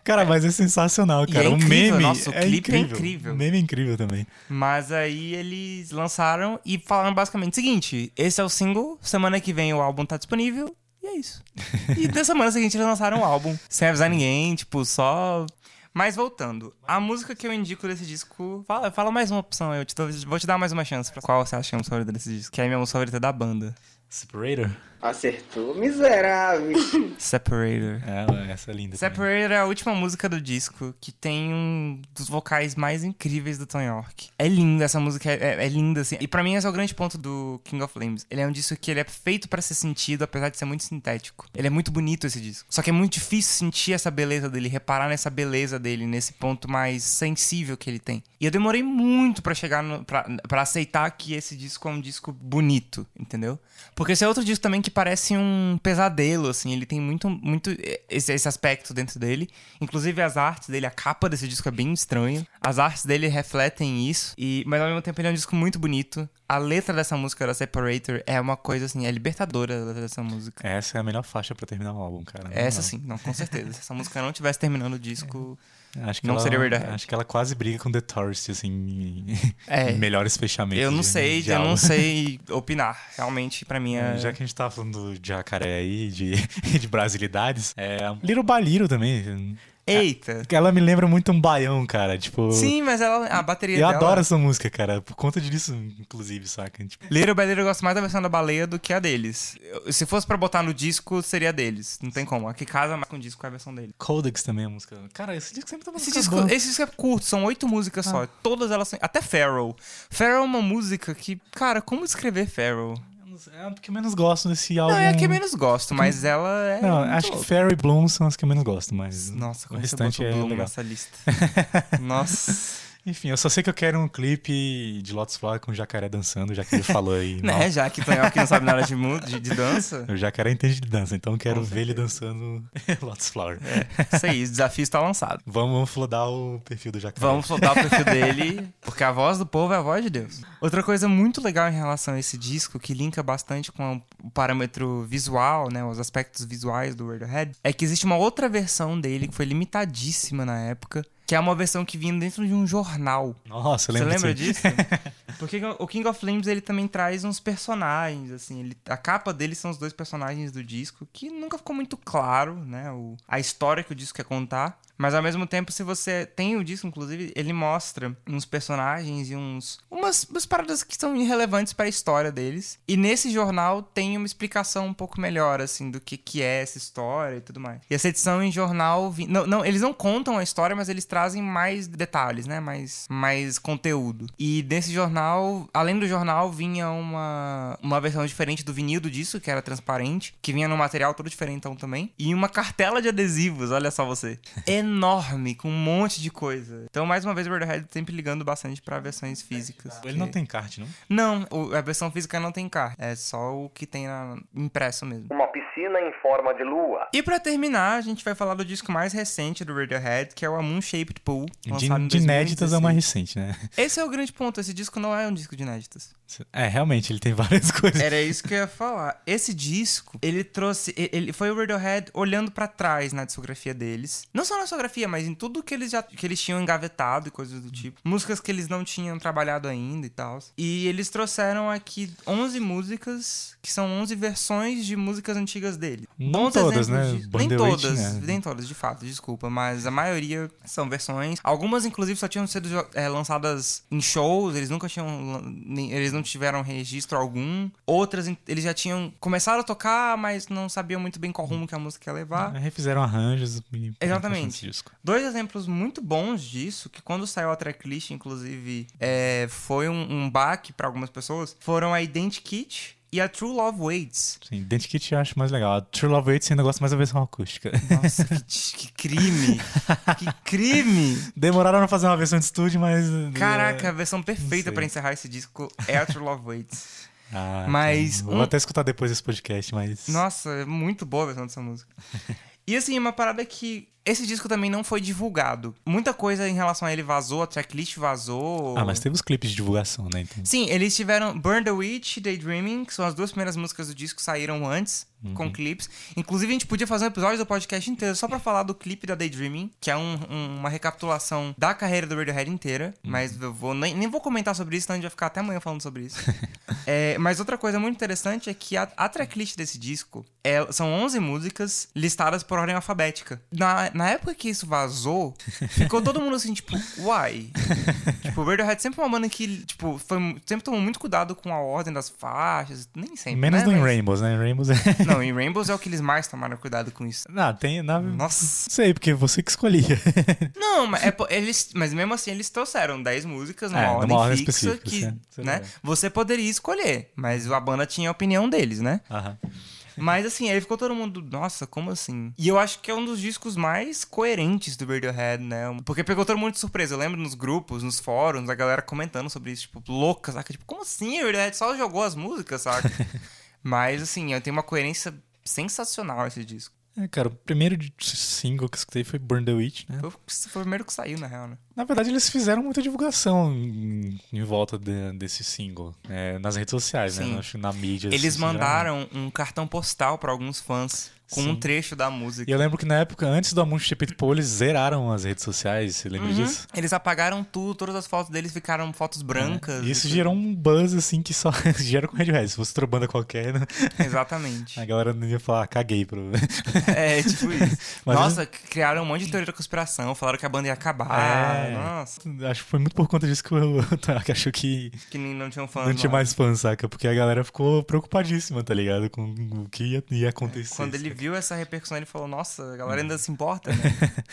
S2: Cara, mas é sensacional, cara.
S1: é
S2: o
S1: incrível,
S2: meme
S1: nossa, o
S2: é
S1: clipe é
S2: incrível.
S1: incrível.
S2: O meme é incrível também.
S1: Mas aí eles lançaram e falaram basicamente o seguinte: esse é o single, semana que vem o álbum tá disponível. E é isso. E na semana seguinte eles lançaram o álbum, sem avisar ninguém, tipo, só. Mas voltando, a música que eu indico desse disco. Fala, fala mais uma opção, eu te vou te dar mais uma chance. Pra qual você acha que é a música favorita desse disco? Que é a minha música favorita da banda.
S2: Separator?
S3: Acertou, miserável.
S1: Separator.
S2: É, essa é linda. também.
S1: Separator é a última música do disco que tem um dos vocais mais incríveis do Tom York. É linda, essa música é, é- é linda, assim. E pra mim esse é o grande ponto do King of Flames. Ele é um disco que ele é feito pra ser sentido, apesar de ser muito sintético. Ele é muito bonito esse disco. Só que é muito difícil sentir essa beleza dele, reparar nessa beleza dele, nesse ponto mais sensível que ele tem. E eu demorei muito pra chegar no, pra, pra aceitar que esse disco é um disco bonito, entendeu? Porque esse é outro disco também que parece um pesadelo, assim. Ele tem muito, muito esse, esse aspecto dentro dele. Inclusive as artes dele, a capa desse disco é bem estranha. As artes dele refletem isso. E, mas ao mesmo tempo ele é um disco muito bonito. A letra dessa música, da Separator, é uma coisa assim, é libertadora a letra dessa música.
S2: Essa é a melhor faixa pra terminar o álbum, cara. Não,
S1: Essa
S2: não.
S1: sim, não, com certeza. Se essa música não tivesse terminando o disco.
S2: Acho que
S1: Não
S2: ela,
S1: seria Radiohead.
S2: Acho que ela quase briga com The Tourist, assim, em-
S1: É.
S2: melhores fechamentos.
S1: Eu não sei, eu não sei opinar. Realmente, pra mim é.
S2: Já que a gente tava falando de jacaré aí, de, de brasilidades, é Little Baliro também.
S1: Eita!
S2: Ela me lembra muito um baião, cara. Tipo.
S1: Sim, mas ela, a bateria
S2: Eu
S1: dela...
S2: adoro essa música, cara. Por conta disso, inclusive, saca? Tipo,
S1: Little by Little eu gosto mais da versão da baleia do que a deles. Eu- se fosse pra botar no disco, seria a deles. Não tem como. A que casa mais com o disco é a versão dele.
S2: Codex também é a música. Cara, esse disco sempre tá
S1: Esse disco,
S2: boa.
S1: esse disco é curto, são oito músicas
S2: Ah.
S1: só. Todas elas são. Até Pharaoh. Pharaoh é uma música que. Cara, como descrever Pharaoh?
S2: É a que eu menos gosto desse álbum.
S1: Não, é a que eu menos gosto, mas ela é.
S2: Não, acho que. Fairy Bloom são as que eu menos gosto, mas
S1: Nossa,
S2: o
S1: como
S2: restante
S1: você
S2: é
S1: Bloom
S2: legal.
S1: nessa lista. Nossa.
S2: Enfim, eu só sei que eu quero um clipe de Lotus Flower com o jacaré dançando, já que ele falou aí.
S1: né? Já que Tonhão aqui não sabe nada de, de, de dança.
S2: O jacaré entende de dança, então eu quero ver ele dançando Lotus Flower.
S1: Isso aí, o desafio está lançado.
S2: Vamos, vamos flodar o perfil do jacaré.
S1: Vamos soltar o perfil dele, porque a voz do povo é a voz de Deus. Outra coisa muito legal em relação a esse disco, que linka bastante com o parâmetro visual, né, os aspectos visuais do Radiohead, é que existe uma outra versão dele que foi limitadíssima na época, que é uma versão que vinha dentro de um jornal.
S2: Nossa, eu
S1: Você
S2: lembro
S1: lembra
S2: disso.
S1: disso? Porque o King of Flames ele também traz uns personagens, assim, ele, a capa dele são os dois personagens do disco, que nunca ficou muito claro, né, o, a história que o disco quer contar. Mas ao mesmo tempo, se você tem o disco, inclusive, ele mostra uns personagens e uns umas, umas paradas que são irrelevantes para a história deles. E nesse jornal tem uma explicação um pouco melhor, assim, do que, que é essa história e tudo mais. E essa edição em jornal. vi- Não, não, eles não contam a história, mas eles trazem mais detalhes, né? Mais, mais conteúdo. E nesse jornal além do jornal, vinha uma, uma versão diferente do vinil do disco, que era transparente, que vinha num material todo diferentão também. E uma cartela de adesivos, olha só você. Enorme, com um monte de coisa. Então, mais uma vez, o Radiohead sempre ligando bastante pra versões físicas.
S2: Ele não tem kart, não?
S1: Não, a versão física não tem carta. É só o que tem na, impresso mesmo.
S4: Uma piscina em forma de lua.
S1: E pra terminar, a gente vai falar do disco mais recente do Radiohead, que é o A Moon Shaped Pool.
S2: De, de inéditas é o mais
S1: 2016.
S2: recente, né?
S1: Esse é o grande ponto. Esse disco não é um disco de inéditas.
S2: É, realmente, ele tem várias coisas.
S1: Era isso que eu ia falar. Esse disco, ele trouxe. Ele foi o Radiohead olhando pra trás na discografia deles. Não só na discografia, mas em tudo que eles já que eles tinham engavetado e coisas do tipo. Músicas que eles não tinham trabalhado ainda e tal. E eles trouxeram aqui 11 músicas, que são 11 versões de músicas antigas dele.
S2: Não
S1: Bons
S2: todas, né? Burn
S1: Nem todas,
S2: né?
S1: nem todas, de fato, desculpa. Mas a maioria são versões. Algumas, inclusive, só tinham sido é, lançadas em shows, eles nunca tinham. Eles não tiveram registro algum. Outras, eles já tinham começado a tocar, mas não sabiam muito bem qual rumo que a música ia levar.
S2: Refizeram arranjos
S1: Exatamente. Dois exemplos muito bons disso, que quando saiu a tracklist, inclusive, é, foi um, um baque pra algumas pessoas, foram a Identikit e a True Love Waits.
S2: Sim, Identikit eu acho mais legal. A True Love Waits ainda gosta mais da versão acústica.
S1: Nossa, que, que crime! que crime!
S2: Demoraram a fazer uma versão de estúdio, mas...
S1: Caraca, a versão perfeita pra encerrar esse disco é a True Love Waits.
S2: Ah,
S1: Mas
S2: Vou
S1: um-
S2: até escutar depois desse podcast, mas...
S1: Nossa, é muito boa a versão dessa música. E assim, uma parada que. Esse disco também não foi divulgado. Muita coisa em relação a ele vazou, a tracklist vazou.
S2: Ah, mas teve os clipes de divulgação, né? Então...
S1: Sim, eles tiveram Burn the Witch e Daydreaming, que são as duas primeiras músicas do disco que saíram antes,
S2: Uhum.
S1: com clipes. Inclusive, a gente podia fazer um episódio do podcast inteiro só pra falar do clipe da Daydreaming, que é um- um- uma recapitulação da carreira do Radiohead inteira.
S2: Uhum.
S1: Mas eu vou, nem, nem vou comentar sobre isso, senão a gente vai ficar até amanhã falando sobre isso. É, mas outra coisa muito interessante é que a, a tracklist desse disco é- são 11 músicas listadas por ordem alfabética. Na, na época que isso vazou, ficou todo mundo assim, tipo, why? tipo, o Radiohead sempre é uma banda que, tipo, foi, sempre tomou muito cuidado com a ordem das faixas, nem sempre,
S2: Menos
S1: né?
S2: no
S1: Mas-
S2: Rainbows, né? Em Rainbows é...
S1: Não, em Rainbows é o que eles mais tomaram cuidado com isso.
S2: Não, tem... Na...
S1: Nossa.
S2: Não sei, porque você que escolhia.
S1: Não, mas, é eles, mas mesmo assim eles trouxeram 10 músicas numa
S2: É,
S1: ordem
S2: numa ordem
S1: fixa
S2: específica,
S1: que,
S2: sim, isso é
S1: né? Você poderia escolher, mas a banda tinha a opinião deles, né?
S2: Aham.
S1: Mas assim, aí ficou todo mundo, nossa, como assim? E eu acho que é um dos discos mais coerentes do Radiohead, né? Porque pegou todo mundo de surpresa. Eu lembro nos grupos, nos fóruns, a galera comentando sobre isso, tipo, louca, saca? Tipo, como assim? O Radiohead só jogou as músicas, saca? Mas assim, tem uma coerência sensacional esse disco.
S2: É, cara, o primeiro single que eu escutei foi Burn the Witch, né?
S1: Foi, foi o primeiro que saiu, na real, né?
S2: Na verdade, eles fizeram muita divulgação em, em volta de- desse single. é, nas redes sociais,
S1: Sim.
S2: né? Acho que na mídia.
S1: Eles
S2: assim,
S1: mandaram um cartão postal pra alguns fãs com um
S2: Sim.
S1: trecho da música.
S2: E eu lembro que na época, antes do Amon Stupid Pool, eles zeraram as redes sociais, você lembra
S1: Uhum.
S2: disso?
S1: Eles apagaram tudo, todas as fotos deles ficaram fotos brancas.
S2: E isso
S1: e
S2: gerou um buzz, assim, que só gera com Radiohead. Se fosse outra banda qualquer, né?
S1: Exatamente.
S2: a galera não ia falar, "Ah, caguei pro...
S1: É, tipo isso.
S2: Mas
S1: Nossa, criaram um monte de teoria da conspiração, falaram que a banda ia acabar.
S2: É.
S1: Nossa,
S2: Acho que foi muito por conta disso que o Tarak achou que
S1: que nem não tinham fãs.
S2: não tinha
S1: lá.
S2: mais fãs, saca? Porque a galera ficou preocupadíssima, tá ligado? Com o que ia, ia acontecer.
S1: Quando ele? Viu essa repercussão, ele falou: Nossa, a galera
S2: Uhum.
S1: ainda se importa, né?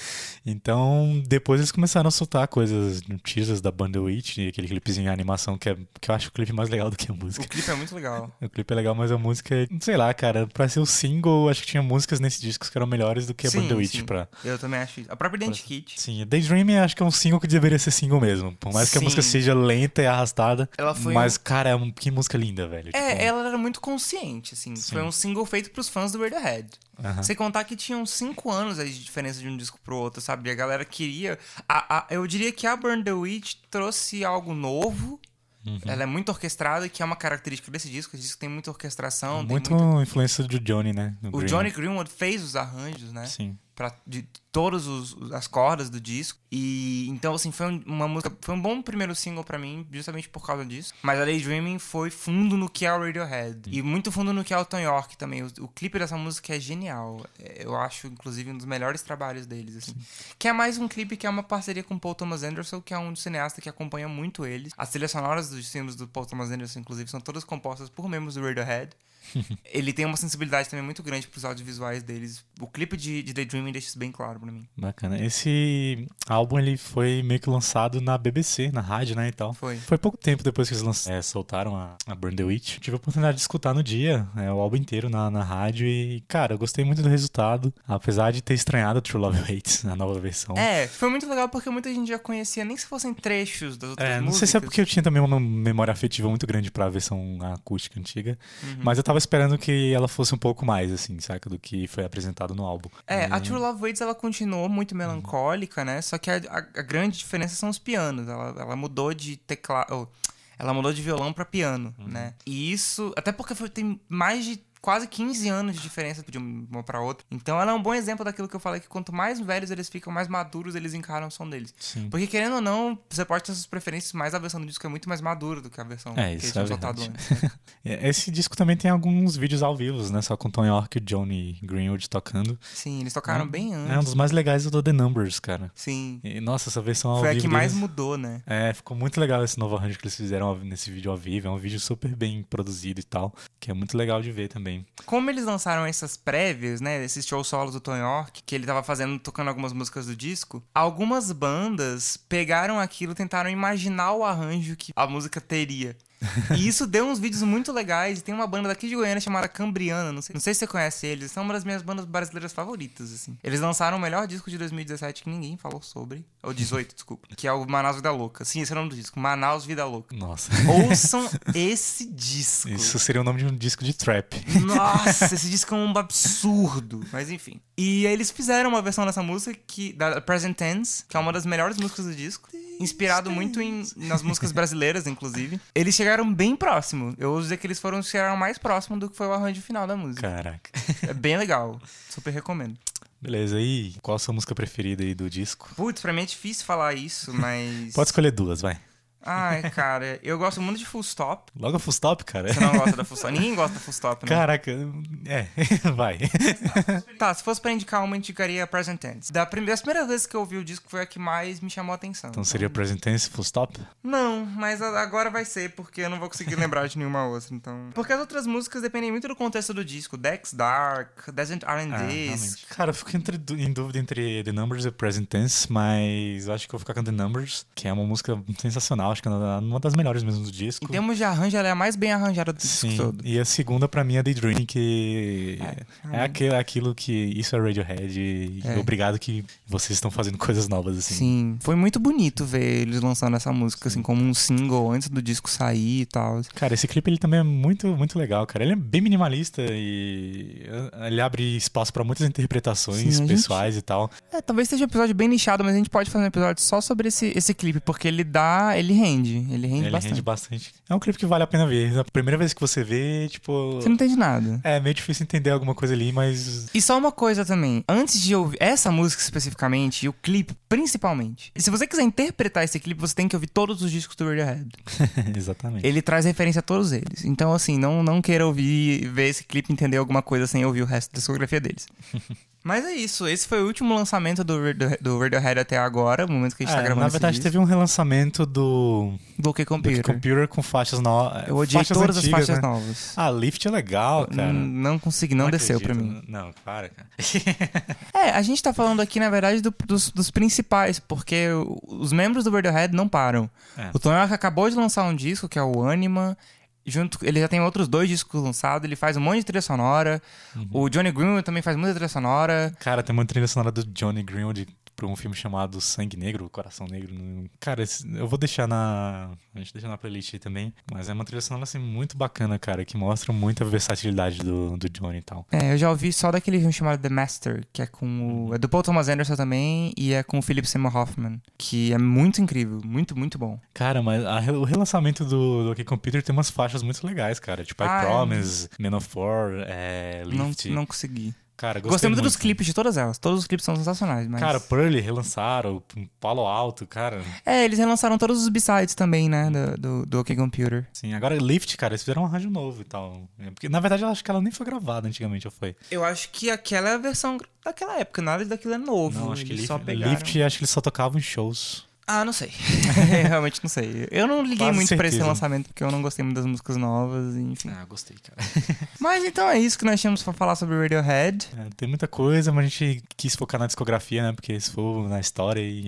S2: Então, depois eles começaram a soltar coisas, teasers da Banda Witch, e aquele clipezinho em animação que, é, que eu acho o clipe mais legal do que a
S1: o
S2: música.
S1: clipe é muito legal.
S2: O clipe é legal, mas a música, é- sei lá, cara, pra ser o single, acho que tinha músicas nesse disco que eram melhores do que a
S1: Sim,
S2: Banda Witch
S1: sim.
S2: pra.
S1: Eu também acho isso. A própria Identikit.
S2: Sim, Daydreaming acho que é um single que deveria ser single mesmo. Por mais que a
S1: Sim.
S2: música seja lenta e arrastada.
S1: Ela foi
S2: Mas, cara, é um- que música linda, velho.
S1: É,
S2: Tipo,
S1: ela era muito consciente, assim. Foi um single feito pros fãs do Radiohead.
S2: Aham.
S1: Sem contar que tinham cinco anos aí de diferença de um disco pro outro, sabe? A galera queria. a- a- eu diria que a Burn the Witch trouxe algo novo.
S2: Uhum.
S1: Ela é muito orquestrada, que é uma característica desse disco. Esse disco tem muita orquestração. tem
S2: Muito
S1: muita-
S2: influência do Johnny, né? do
S1: O
S2: Greenwood.
S1: Johnny Greenwood fez os arranjos, né?
S2: Sim.
S1: Pra, de todas os- as cordas do disco. E então, assim, foi um- uma música. Foi um bom primeiro single pra mim, justamente por causa disso. Mas a Daydreaming foi fundo no que é o Radiohead. E muito fundo no que é o Tom York também. O, o clipe dessa música é genial. É, Eu acho, inclusive, um dos melhores trabalhos deles, assim. Que é mais um clipe que é uma parceria com Paul Thomas Anderson, que é um cineasta que acompanha muito eles. As trilhas sonoras dos filmes do Paul Thomas Anderson, inclusive, são todas compostas por membros do Radiohead. ele tem uma sensibilidade também muito grande pros audiovisuais deles. O clipe de, de Daydreaming deixa isso bem claro pra mim.
S2: Bacana. Esse álbum ele foi meio que lançado na BBC, na rádio, né, e tal.
S1: Foi.
S2: Foi pouco tempo depois que eles lançaram, é, soltaram a, a Burn the Witch. Tive a oportunidade de escutar no dia, é, o álbum inteiro na, na rádio e, cara, eu gostei muito do resultado, apesar de ter estranhado True Love Waits, a nova versão.
S1: É, foi muito legal porque muita gente já conhecia, nem se fossem trechos das outras
S2: É, não
S1: músicas.
S2: sei se é porque eu tinha também uma memória afetiva muito grande pra versão acústica antiga,
S1: Uhum.
S2: mas eu tava esperando que ela fosse um pouco mais, assim, saca, do que foi apresentado no álbum.
S1: É, a
S2: E-
S1: True Love Waits ela continuou muito melancólica, né? Só que a, a- a grande diferença são os pianos. Ela, ela mudou de teclado. ela mudou de violão pra piano,
S2: Uhum.
S1: né? E isso. Até porque foi- tem mais de quase 15 anos de diferença de uma pra outra. Então ela é um bom exemplo daquilo que eu falei, que quanto mais velhos eles ficam, mais maduros eles encaram o som deles.
S2: Sim.
S1: Porque querendo ou não, você pode ter suas preferências, mas a versão do disco é muito mais madura do que a versão
S2: É,
S1: que
S2: isso
S1: eles
S2: é
S1: tinham soltado antes. né?
S2: É, Esse disco também tem alguns vídeos ao vivo, né? Só com Tom York e Johnny Greenwood tocando.
S1: Sim, eles tocaram bem antes.
S2: É um dos mais legais do The Numbers, cara.
S1: Sim.
S2: E, nossa, essa versão ao
S1: Foi a
S2: vivo
S1: que mais
S2: deles-
S1: mudou, né?
S2: É, ficou muito legal esse novo arranjo que eles fizeram nesse vídeo ao vivo. É um vídeo super bem produzido e tal, que é muito legal de ver também.
S1: Como eles lançaram essas prévias, né, esses shows solos do Tom York, que ele tava fazendo, tocando algumas músicas do disco, algumas bandas pegaram aquilo tentaram imaginar o arranjo que a música teria. E isso deu uns vídeos muito legais. E tem uma banda daqui de Goiânia chamada Cambriana, não sei, não sei se você conhece eles, são uma das minhas bandas brasileiras favoritas, assim. Eles lançaram o melhor disco de 2017 que ninguém falou sobre, ou 18, desculpa, que é o Manaus Vida Louca. Sim, esse é o nome do disco, Manaus Vida Louca.
S2: Nossa.
S1: Ouçam esse disco.
S2: Isso seria o nome de um disco de trap.
S1: Nossa, esse disco é um absurdo. Mas enfim. E aí eles fizeram uma versão dessa música que, da Present Tense, que é uma das melhores músicas do disco. Inspirado muito em, nas músicas brasileiras, inclusive. Eles chegaram bem próximo. Eu ouso dizer que eles foram chegaram mais próximo do que foi o arranjo final da música.
S2: Caraca.
S1: É bem legal. Super recomendo.
S2: Beleza, e qual a sua música preferida aí do disco?
S1: Putz, pra mim é difícil falar isso, mas.
S2: Pode escolher duas, vai.
S1: Ai, cara, eu gosto muito de Full Stop.
S2: Logo Full Stop, cara.
S1: Você não gosta da Full Stop? Ninguém gosta da Full Stop, né?
S2: Caraca, é, vai.
S1: Tá, se fosse pra indicar uma, indicaria Present Tense. Da primeira, das primeiras vezes que eu ouvi o disco foi a que mais me chamou a atenção.
S2: Então seria Present Tense, Full Stop?
S1: Não, mas agora vai ser, porque eu não vou conseguir lembrar de nenhuma outra, então... Porque as outras músicas dependem muito do contexto do disco. Dex Dark, Desert
S2: Ah,
S1: R&D's...
S2: realmente. Cara, eu fico entre- em dúvida entre The Numbers e Present Tense, mas acho que eu vou ficar com The Numbers, que é uma música sensacional, acho que é uma das melhores mesmo do disco.
S1: em termos de arranjo, ela é a mais bem arranjada do disco
S2: Sim,
S1: todo.
S2: e a segunda pra mim é Daydream, que é,
S1: É,
S2: aquilo, aquilo que isso é Radiohead e
S1: É.
S2: obrigado que vocês estão fazendo coisas novas assim.
S1: Sim, foi muito bonito ver eles lançando essa música, assim, como um single antes do disco sair e tal.
S2: Cara, esse clipe ele também é muito, muito legal, cara. Ele é bem minimalista e eh, ele abre espaço pra muitas interpretações
S1: Sim, a gente-
S2: pessoais e tal.
S1: É, talvez seja um episódio bem nichado, mas a gente pode fazer um episódio só sobre esse, esse clipe, porque ele dá. Ele rende. Ele rende
S2: ele
S1: bastante.
S2: rende bastante. É um clipe que vale a pena ver. A primeira vez que você vê, tipo.
S1: Você não entende nada.
S2: É meio difícil entender alguma coisa ali, mas.
S1: E só uma coisa também, antes de ouvir essa música especificamente e o clipe principalmente, se você quiser interpretar esse clipe, você tem que ouvir todos os discos do Radiohead.
S2: Exatamente.
S1: Ele traz referência a todos eles. Então, assim, não, não queira ouvir, ver esse clipe e entender alguma coisa sem ouvir o resto da discografia deles. Mas é isso, esse foi o último lançamento do, do Radiohead até agora, o momento que a gente tá
S2: É,
S1: gravando
S2: na verdade, teve um relançamento do,
S1: do OK
S2: do
S1: Computer.
S2: Computer com faixas novas.
S1: Eu odiei
S2: faixas
S1: todas
S2: antigas,
S1: as faixas
S2: né?
S1: novas.
S2: Ah, Lift é legal, cara.
S1: Hum, Não consegui, não, desceu pra
S2: acredito.
S1: mim.
S2: Não, para, cara.
S1: É, a gente tá falando aqui, na verdade, do- dos, dos principais, porque os membros do Radiohead não param.
S2: É.
S1: O Tom York acabou de lançar um disco, que é o Anima. Junto, ele já tem outros dois discos lançados, ele faz um monte de trilha sonora.
S2: Uhum.
S1: O Johnny Greenwood também faz muita trilha sonora.
S2: Cara, tem uma trilha sonora do Johnny Greenwood pra um filme chamado Sangue Negro, Coração Negro. Cara, eu vou deixar na. A gente deixa na playlist aí também. Mas é uma trilha sonora assim muito bacana, cara, que mostra muita versatilidade do, do Johnny e tal.
S1: É, eu já ouvi só daquele filme chamado The Master, que é com
S2: Uhum.
S1: o. É do Paul Thomas Anderson também, e é com o Philip Seymour Hoffman. Que é muito incrível, muito, muito bom.
S2: Cara, mas a- o relançamento do, do OK Computer tem umas faixas muito legais, cara. Tipo
S1: Ah,
S2: I
S1: é.
S2: Promise, Man of War, é,
S1: Não,
S2: Lift.
S1: não consegui.
S2: Cara, gostei,
S1: Gostei muito dos clipes de todas elas. Todos os clipes são sensacionais, mas.
S2: Cara, Pearly relançaram, Palo Alto, cara.
S1: É, eles relançaram todos os B-sides também, né? Do, do, do OK Computer.
S2: Sim, agora Lift, cara, eles fizeram um arranjo novo e tal. É, Porque, na verdade, eu acho que ela nem foi gravada antigamente, ou foi?
S1: Eu acho que aquela é a versão daquela época, nada daquilo é novo.
S2: Não, acho que
S1: eles
S2: Lift,
S1: só pegaram.
S2: Lift, acho que eles só tocavam em shows.
S1: Ah, não sei. Realmente não sei. Eu não liguei
S2: Quase
S1: muito pra esse lançamento porque eu não gostei muito das músicas novas, enfim.
S2: Ah, gostei, cara.
S1: Mas então é isso que nós tínhamos pra falar sobre Radiohead.
S2: É, tem muita coisa, mas a gente quis focar na discografia, né? Porque se for na história e.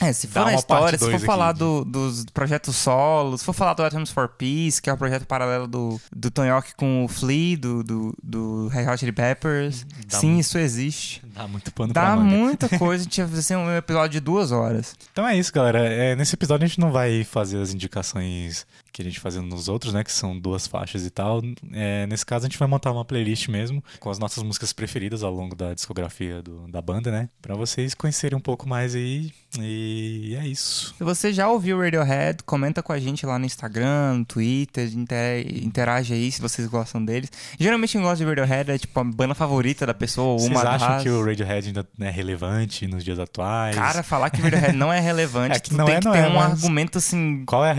S1: É, se
S2: Dá
S1: for na
S2: uma
S1: história, se for falar
S2: aqui.
S1: do- dos projetos solos, se for falar do Atoms for Peace, que é o projeto paralelo do, do Tony Hawk com o Flea, do, do, do Red Hot Chili Peppers.
S2: Dá
S1: Sim,
S2: muito-
S1: isso existe.
S2: Dá muito pano pra
S1: Dá
S2: manga.
S1: muita coisa, a gente ia fazer um episódio de duas horas.
S2: Então é isso, galera. É, nesse episódio a gente não vai fazer as indicações que a gente fazia nos outros, né? Que são duas faixas e tal. É, nesse caso a gente vai montar uma playlist mesmo com as nossas músicas preferidas ao longo da discografia do- da banda, né? Pra vocês conhecerem um pouco mais aí. E é isso.
S1: Se você já ouviu Radiohead, comenta com a gente lá no Instagram, no Twitter, inter- interage aí se vocês gostam deles. Geralmente quem gosta de Radiohead é tipo a banda favorita da pessoa ou
S2: Vocês
S1: uma
S2: acham
S1: das...
S2: que o Radiohead ainda é relevante nos dias atuais?
S1: Cara, falar que Radiohead não é relevante,
S2: É que não
S1: tem
S2: é,
S1: que
S2: não
S1: ter
S2: é,
S1: um
S2: mas-
S1: argumento assim...
S2: Qual é, a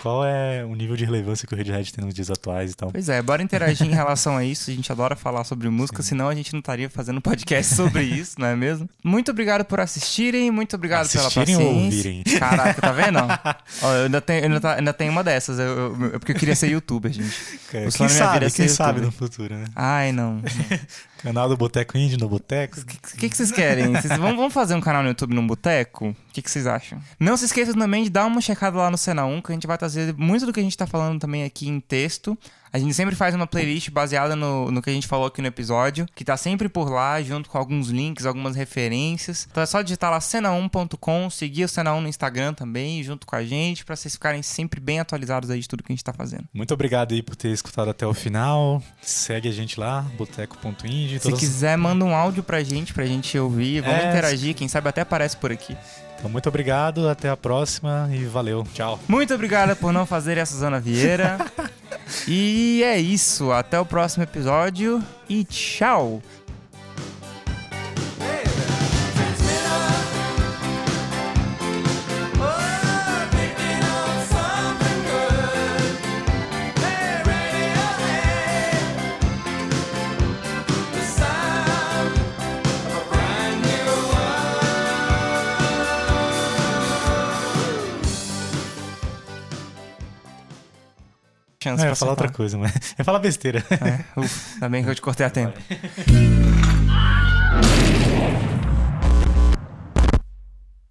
S2: Qual é o nível de relevância que o Radiohead tem nos dias atuais e tal?
S1: Pois é, bora interagir em relação a isso. A gente adora falar sobre música, senão a gente não estaria fazendo podcast sobre isso, não é mesmo? Muito obrigado por assistirem, muito obrigado
S2: Assistirem
S1: pela
S2: ou
S1: paciência.
S2: ouvirem?
S1: Caraca, tá vendo? Ó, eu ainda tenho, eu ainda, tá- ainda tenho uma dessas, eu, eu- eu- porque eu queria ser youtuber, gente.
S2: Quem sabe, quem sabe no futuro, né?
S1: Ai, não.
S2: Canal do Boteco Indie no Boteco.
S1: O que, que vocês querem? Vocês vão, vamos fazer um canal no YouTube num boteco? O que, que vocês acham? Não se esqueçam também de dar uma checada lá no Cena 1, que a gente vai trazer muito do que a gente tá falando também aqui em texto. A gente sempre faz uma playlist baseada no, no que a gente falou aqui no episódio, que tá sempre por lá, junto com alguns links, algumas referências. Então é só digitar lá cena1.com, seguir o Cena 1 no Instagram também, junto com a gente, pra vocês ficarem sempre bem atualizados aí de tudo que a gente tá fazendo.
S2: Muito obrigado aí por ter escutado até o final. Segue a gente lá, boteco.indie.
S1: Se
S2: todas-
S1: quiser, manda um áudio pra gente, pra gente ouvir. Vamos
S2: É,
S1: interagir, quem sabe até aparece por aqui.
S2: Então, muito obrigado, até a próxima e valeu. Tchau.
S1: Muito obrigado por não fazer a Suzana Vieira. e é isso. Até o próximo episódio e tchau. Chance
S2: É, eu ia falar outra coisa, mas. Eu ia falar besteira.
S1: É, ufa, ainda bem que eu te cortei a tempo.